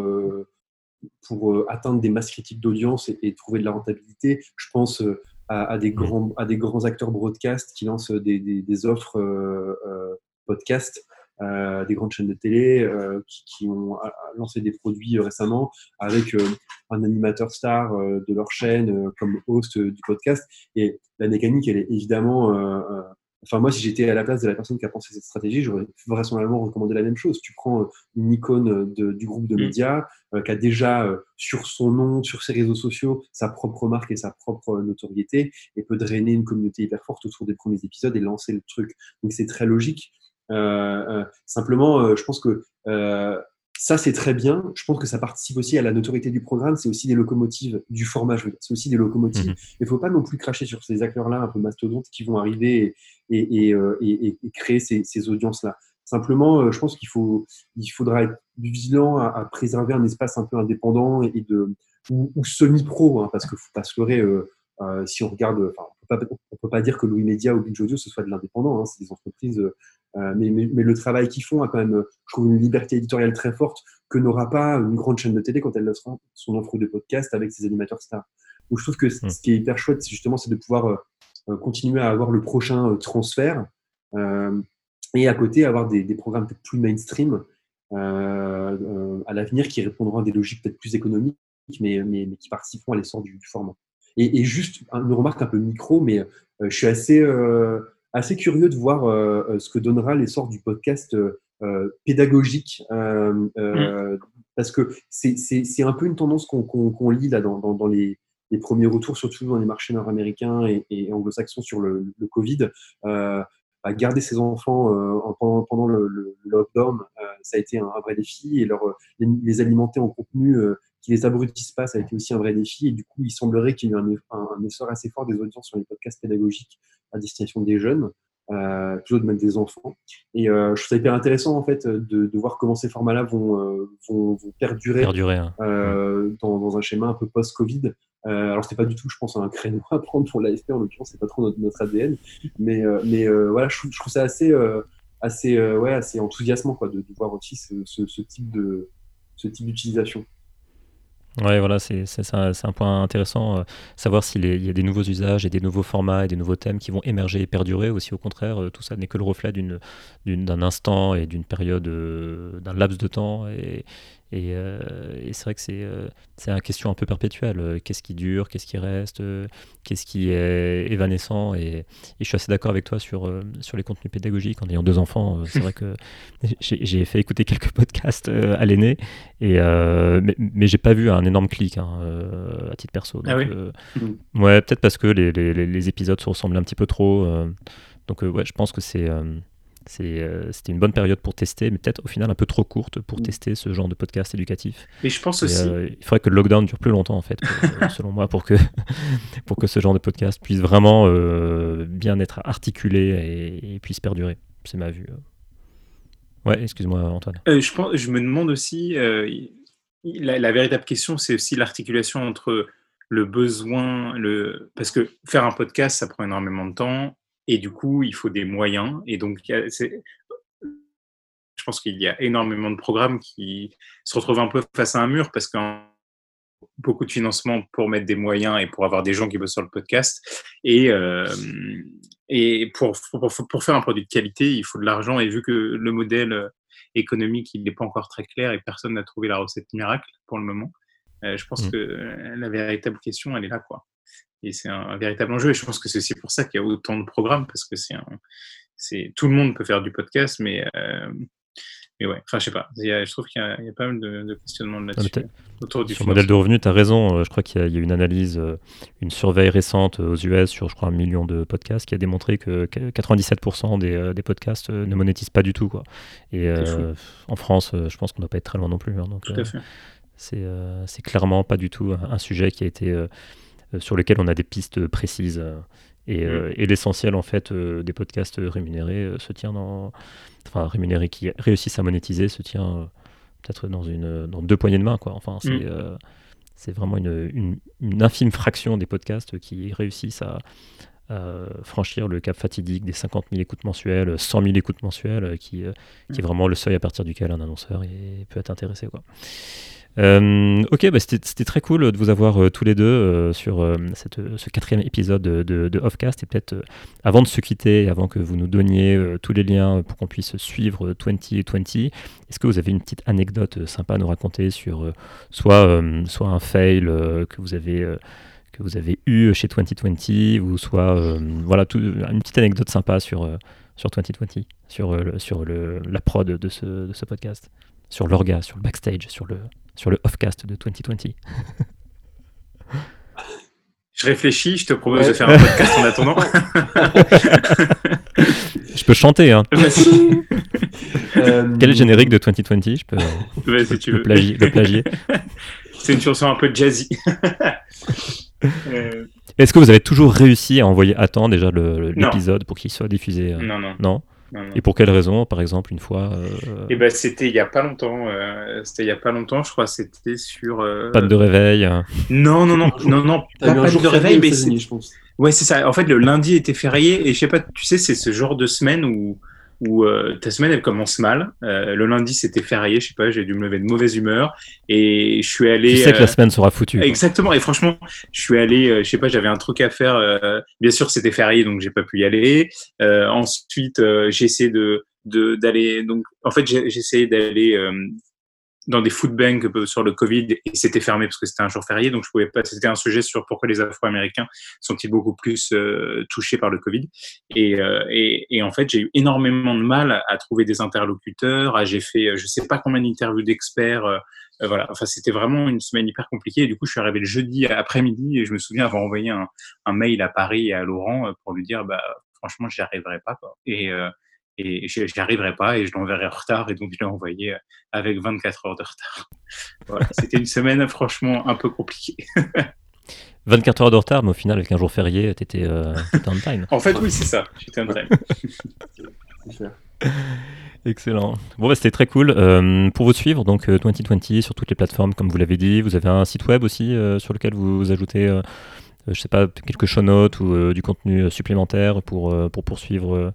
B: pour euh, atteindre des masses critiques d'audience et, trouver de la rentabilité. Je pense euh, à, des, grands, à des grands acteurs broadcast qui lancent des, des, offres euh, podcast. des grandes chaînes de télé qui, ont lancé des produits récemment avec un animateur star de leur chaîne comme host du podcast. Et la mécanique, elle est évidemment Enfin, moi, si j'étais à la place de la personne qui a pensé cette stratégie, j'aurais vraisemblablement recommandé la même chose. Tu prends euh, une icône euh, du groupe de mm. médias euh, qui a déjà sur son nom, sur ses réseaux sociaux, sa propre marque et sa propre notoriété et peut drainer une communauté hyper forte autour des premiers épisodes et lancer le truc. Donc, c'est très logique. simplement, je pense que ça, c'est très bien. Je pense que ça participe aussi à la notoriété du programme. C'est aussi des locomotives du format, C'est aussi des locomotives. Mhm. Il ne faut pas non plus cracher sur ces acteurs-là un peu mastodontes qui vont arriver et, et, euh, créer ces, audiences-là. Simplement, euh, je pense qu'il faut, il faudra être vigilant à, préserver un espace un peu indépendant et de, ou, semi-pro, hein, parce qu'il ne faut pas se leurrer. Euh, si on regarde, on ne peut pas dire que Louis Media ou Binge Audio ce soit de l'indépendant. Hein, c'est des entreprises euh, mais, mais, le travail qu'ils font a quand même, je trouve, une liberté éditoriale très forte que n'aura pas une grande chaîne de télé quand elle lancera son offre de podcast avec ses animateurs stars. Donc je trouve que ce qui est hyper chouette, c'est justement c'est de pouvoir euh, euh, continuer à avoir le prochain transfert et à côté avoir des, des programmes peut-être plus mainstream à l'avenir qui répondront à des logiques peut-être plus économiques, mais, mais, mais, qui participeront à l'essor du, du, format. Et, et, juste une remarque un peu micro, mais je suis assez assez curieux de voir euh, euh, ce que donnera l'essor du podcast euh, pédagogique, mm. parce que c'est un peu une tendance qu'on lit là dans, dans, les, les, premiers retours, surtout dans les marchés nord-américains et, et anglo-saxons sur le, le Covid. à garder ses enfants pendant, pendant le, lockdown, ça a été un, vrai défi, et leur, les, alimenter en contenu qui les abrutissent pas, ça a été aussi un vrai défi. Et du coup, il semblerait qu'il y ait eu un, un, essor assez fort des audiences sur les podcasts pédagogiques à destination des jeunes, euh, plutôt de même des enfants. Et euh, je trouve ça hyper intéressant en fait de, de voir comment ces formats-là vont, euh, vont, vont, perdurer,
A: perdurer hein.
B: euh, dans, dans, un schéma un peu post-Covid. Alors c'était pas du tout, je pense, un créneau [laughs] à prendre pour l'AFP en l'occurrence, c'est pas trop notre, notre ADN, mais, mais voilà, je, je, trouve ça assez, assez, ouais, assez enthousiasmant quoi, de, de voir aussi ce, ce, ce type de ce type d'utilisation.
A: Ouais, voilà, c'est un, point intéressant, euh, savoir s'il y a des nouveaux usages et des nouveaux formats et des nouveaux thèmes qui vont émerger et perdurer, ou si au contraire, euh, tout ça n'est que le reflet d'un instant et d'une période, euh, d'un laps de temps, et, euh, et, c'est vrai que c'est euh, c'est une question un peu perpétuelle. Euh, qu'est-ce qui dure, qu'est-ce qui reste, qu'est-ce qui est évanescent. Et, je suis assez d'accord avec toi sur, sur les contenus pédagogiques. En ayant deux enfants, c'est [laughs] vrai que j'ai fait écouter quelques [laughs] podcasts à l'aîné, et mais, mais j'ai pas vu un énorme clic hein, à titre perso.
C: ah oui
A: Ouais, peut-être parce que les, les, les, épisodes se ressemblent un petit peu trop. donc ouais, je pense que c'est euh, c'était une bonne période pour tester, mais peut-être au final un peu trop courte pour mm. tester ce genre de podcast éducatif.
C: Et je pense aussi.
A: Euh, il faudrait que le lockdown dure plus longtemps, en fait, euh, [laughs] selon moi, pour que, [laughs] pour que ce genre de podcast puisse vraiment bien être articulé et, puisse perdurer. C'est ma vue. Ouais, excuse-moi, Antoine.
C: je, pense, je me demande aussi. La, la, véritable question, c'est aussi l'articulation entre le besoin, le... parce que faire un podcast, ça prend énormément de temps et du coup, il faut des moyens. Et donc, je pense qu'il y a énormément de programmes qui se retrouvent un peu face à un mur parce que beaucoup de financement pour mettre des moyens et pour avoir des gens qui bossent sur le podcast. Et, euh, et pour, pour, pour, faire un produit de qualité, il faut de l'argent. Et vu que le modèle économique, il n'est pas encore très clair et personne n'a trouvé la recette miracle pour le moment, euh, je pense mmh. que la véritable question, elle est là. quoi. Et c'est un, véritable enjeu. Et je pense que c'est aussi pour ça qu'il y a autant de programmes, parce que c'est c'est tout le monde peut faire du podcast, mais euh, mais ouais, enfin je sais pas. je trouve qu'il y, y, a pas mal de, de questionnements là-dessus.
A: autour du sur le modèle de revenu, tu as raison. Euh, je crois qu'il y, y, a une analyse, euh, une surveille récente aux US sur je crois un million de podcasts qui a démontré que 97% des, des, podcasts ne monétisent pas du tout. Quoi. Et en France, je pense qu'on ne doit pas être très loin non plus. Hein, donc,
C: tout à fait.
A: C'est clairement pas du tout un, un sujet qui a été euh, sur lesquels on a des pistes précises. Euh, euh, et, l'essentiel en fait des podcasts rémunérés se tient dans, enfin rémunérés qui réussissent à monétiser se tient peut-être dans une dans deux poignées de main quoi. Enfin c'est mm. c'est vraiment une, une, infime fraction des podcasts qui réussissent à, franchir le cap fatidique des 50 000 écoutes mensuelles, 100 000 écoutes mensuelles, qui, qui est mm. vraiment le seuil à partir duquel un annonceur peut être intéressé. Quoi. Euh, ok, bah c'était très cool de vous avoir euh, tous les deux euh, sur cette, ce quatrième épisode de, de, Offcast. Et peut-être avant de se quitter, avant que vous nous donniez tous les liens pour qu'on puisse suivre 2020, est-ce que vous avez une petite anecdote sympa à nous raconter sur soit, soit un fail que vous avez que vous avez eu chez 2020 ou soit voilà une petite anecdote sympa sur sur 2020, sur, sur le, la prod de ce, de ce podcast, sur l'orga, sur le backstage, sur le, sur le offcast de 2020 [laughs]
C: Je réfléchis, je te propose de faire un podcast en attendant. [laughs]
A: je peux chanter. Hein. Quel est le générique de 2020 Je peux
C: si tu veux.
A: Le, plagier. [laughs]
C: C'est une chanson un peu jazzy.
A: Euh. Est-ce que vous avez toujours réussi à envoyer à temps déjà l'épisode pour qu'il soit diffusé
C: euh? Non, non.
A: Non? Et pour quelle raison, par exemple, une fois
C: euh... Eh ben, c'était il y a pas longtemps. Euh, c'était il y a pas longtemps, je crois. C'était sur. Euh...
A: Pas de réveil.
C: Non, non, non, non, non. [laughs] Pas, pas de réveil, mais je pense? Ouais, c'est ça. En fait, le lundi était férié et je sais pas. Tu sais, c'est ce genre de semaine où où euh, ta semaine elle commence mal. Euh, le lundi c'était férié, je sais pas, j'ai dû me lever de mauvaise humeur et je suis allé.
A: Tu sais que la euh, semaine sera foutue.
C: Exactement. Et franchement, je suis allé, je sais pas, j'avais un truc à faire. bien sûr, c'était férié donc j'ai pas pu y aller. ensuite, j'ai essayé de d'aller donc en fait j'ai essayé d'aller dans des food banks sur le Covid et c'était fermé parce que c'était un jour férié, donc je pouvais pas. C'était un sujet sur pourquoi les Afro-Américains sont-ils beaucoup plus euh, touchés par le Covid. Et, euh, et, et en fait, j'ai eu énormément de mal à trouver des interlocuteurs. J'ai fait, euh, je sais pas combien d'interviews d'experts. Euh, voilà. Enfin, c'était vraiment une semaine hyper compliquée. Et du coup, je suis arrivé le jeudi après-midi et je me souviens avoir envoyé un, un mail à Paris et à Laurent pour lui dire, bah, franchement, j'y arriverai pas. Quoi. Et et j'y arriverai pas et je l'enverrai en retard et donc je l'ai envoyé euh, avec 24 heures de retard. [laughs] Voilà, c'était une semaine franchement un peu compliquée. [laughs]
A: 24 heures de retard, mais au final, avec un jour férié, tu étais, euh, on time.
C: en fait, oui, c'est ça, j'étais on time. [laughs]
A: Excellent. Bon, bah, c'était très cool. Euh, pour vous suivre, donc 2020 euh, sur toutes les plateformes, comme vous l'avez dit, vous avez un site web aussi sur lequel vous, ajoutez, je sais pas, quelques show notes ou du contenu supplémentaire pour, pour poursuivre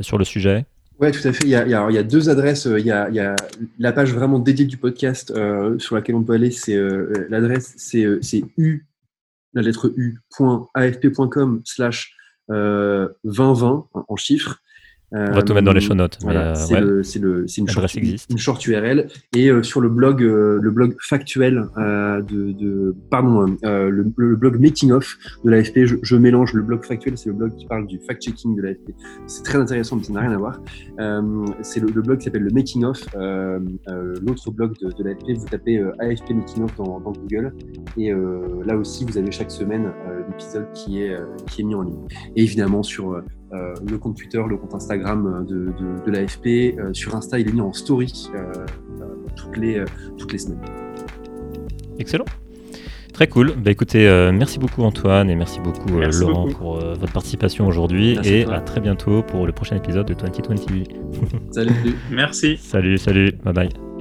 A: sur le sujet
B: Oui, tout à fait. Il y, a, deux adresses. Il y a, la page vraiment dédiée du podcast euh, sur laquelle on peut aller. C'est euh, l'adresse, c'est euh, u, la lettre u.afp.com slash 2020 en chiffres.
A: On va tout mettre dans les show notes.
B: Euh, c'est une, short, une, short, URL. Et euh, sur le blog, euh, le blog factuel de, de, pardon, le, blog making of de l'AFP, je, je, mélange le blog factuel, c'est le blog qui parle du fact-checking de l'AFP. C'est très intéressant, mais ça n'a rien à voir. c'est le, blog qui s'appelle le making of. L'autre blog de, de l'AFP, vous tapez AFP making of dans, dans, Google, et là aussi, vous avez chaque semaine l'épisode qui est qui est mis en ligne. Et évidemment sur euh, le compte Twitter, le compte Instagram de, de, l'AFP. Euh, sur Insta, il est mis en story euh, toutes, les, toutes les semaines.
A: Excellent. Très cool. Bah, écoutez, merci beaucoup Antoine et merci beaucoup Laurent pour votre participation aujourd'hui et à très bientôt pour le prochain épisode de 2020.
B: Salut.
C: merci.
A: Salut, salut. Bye bye.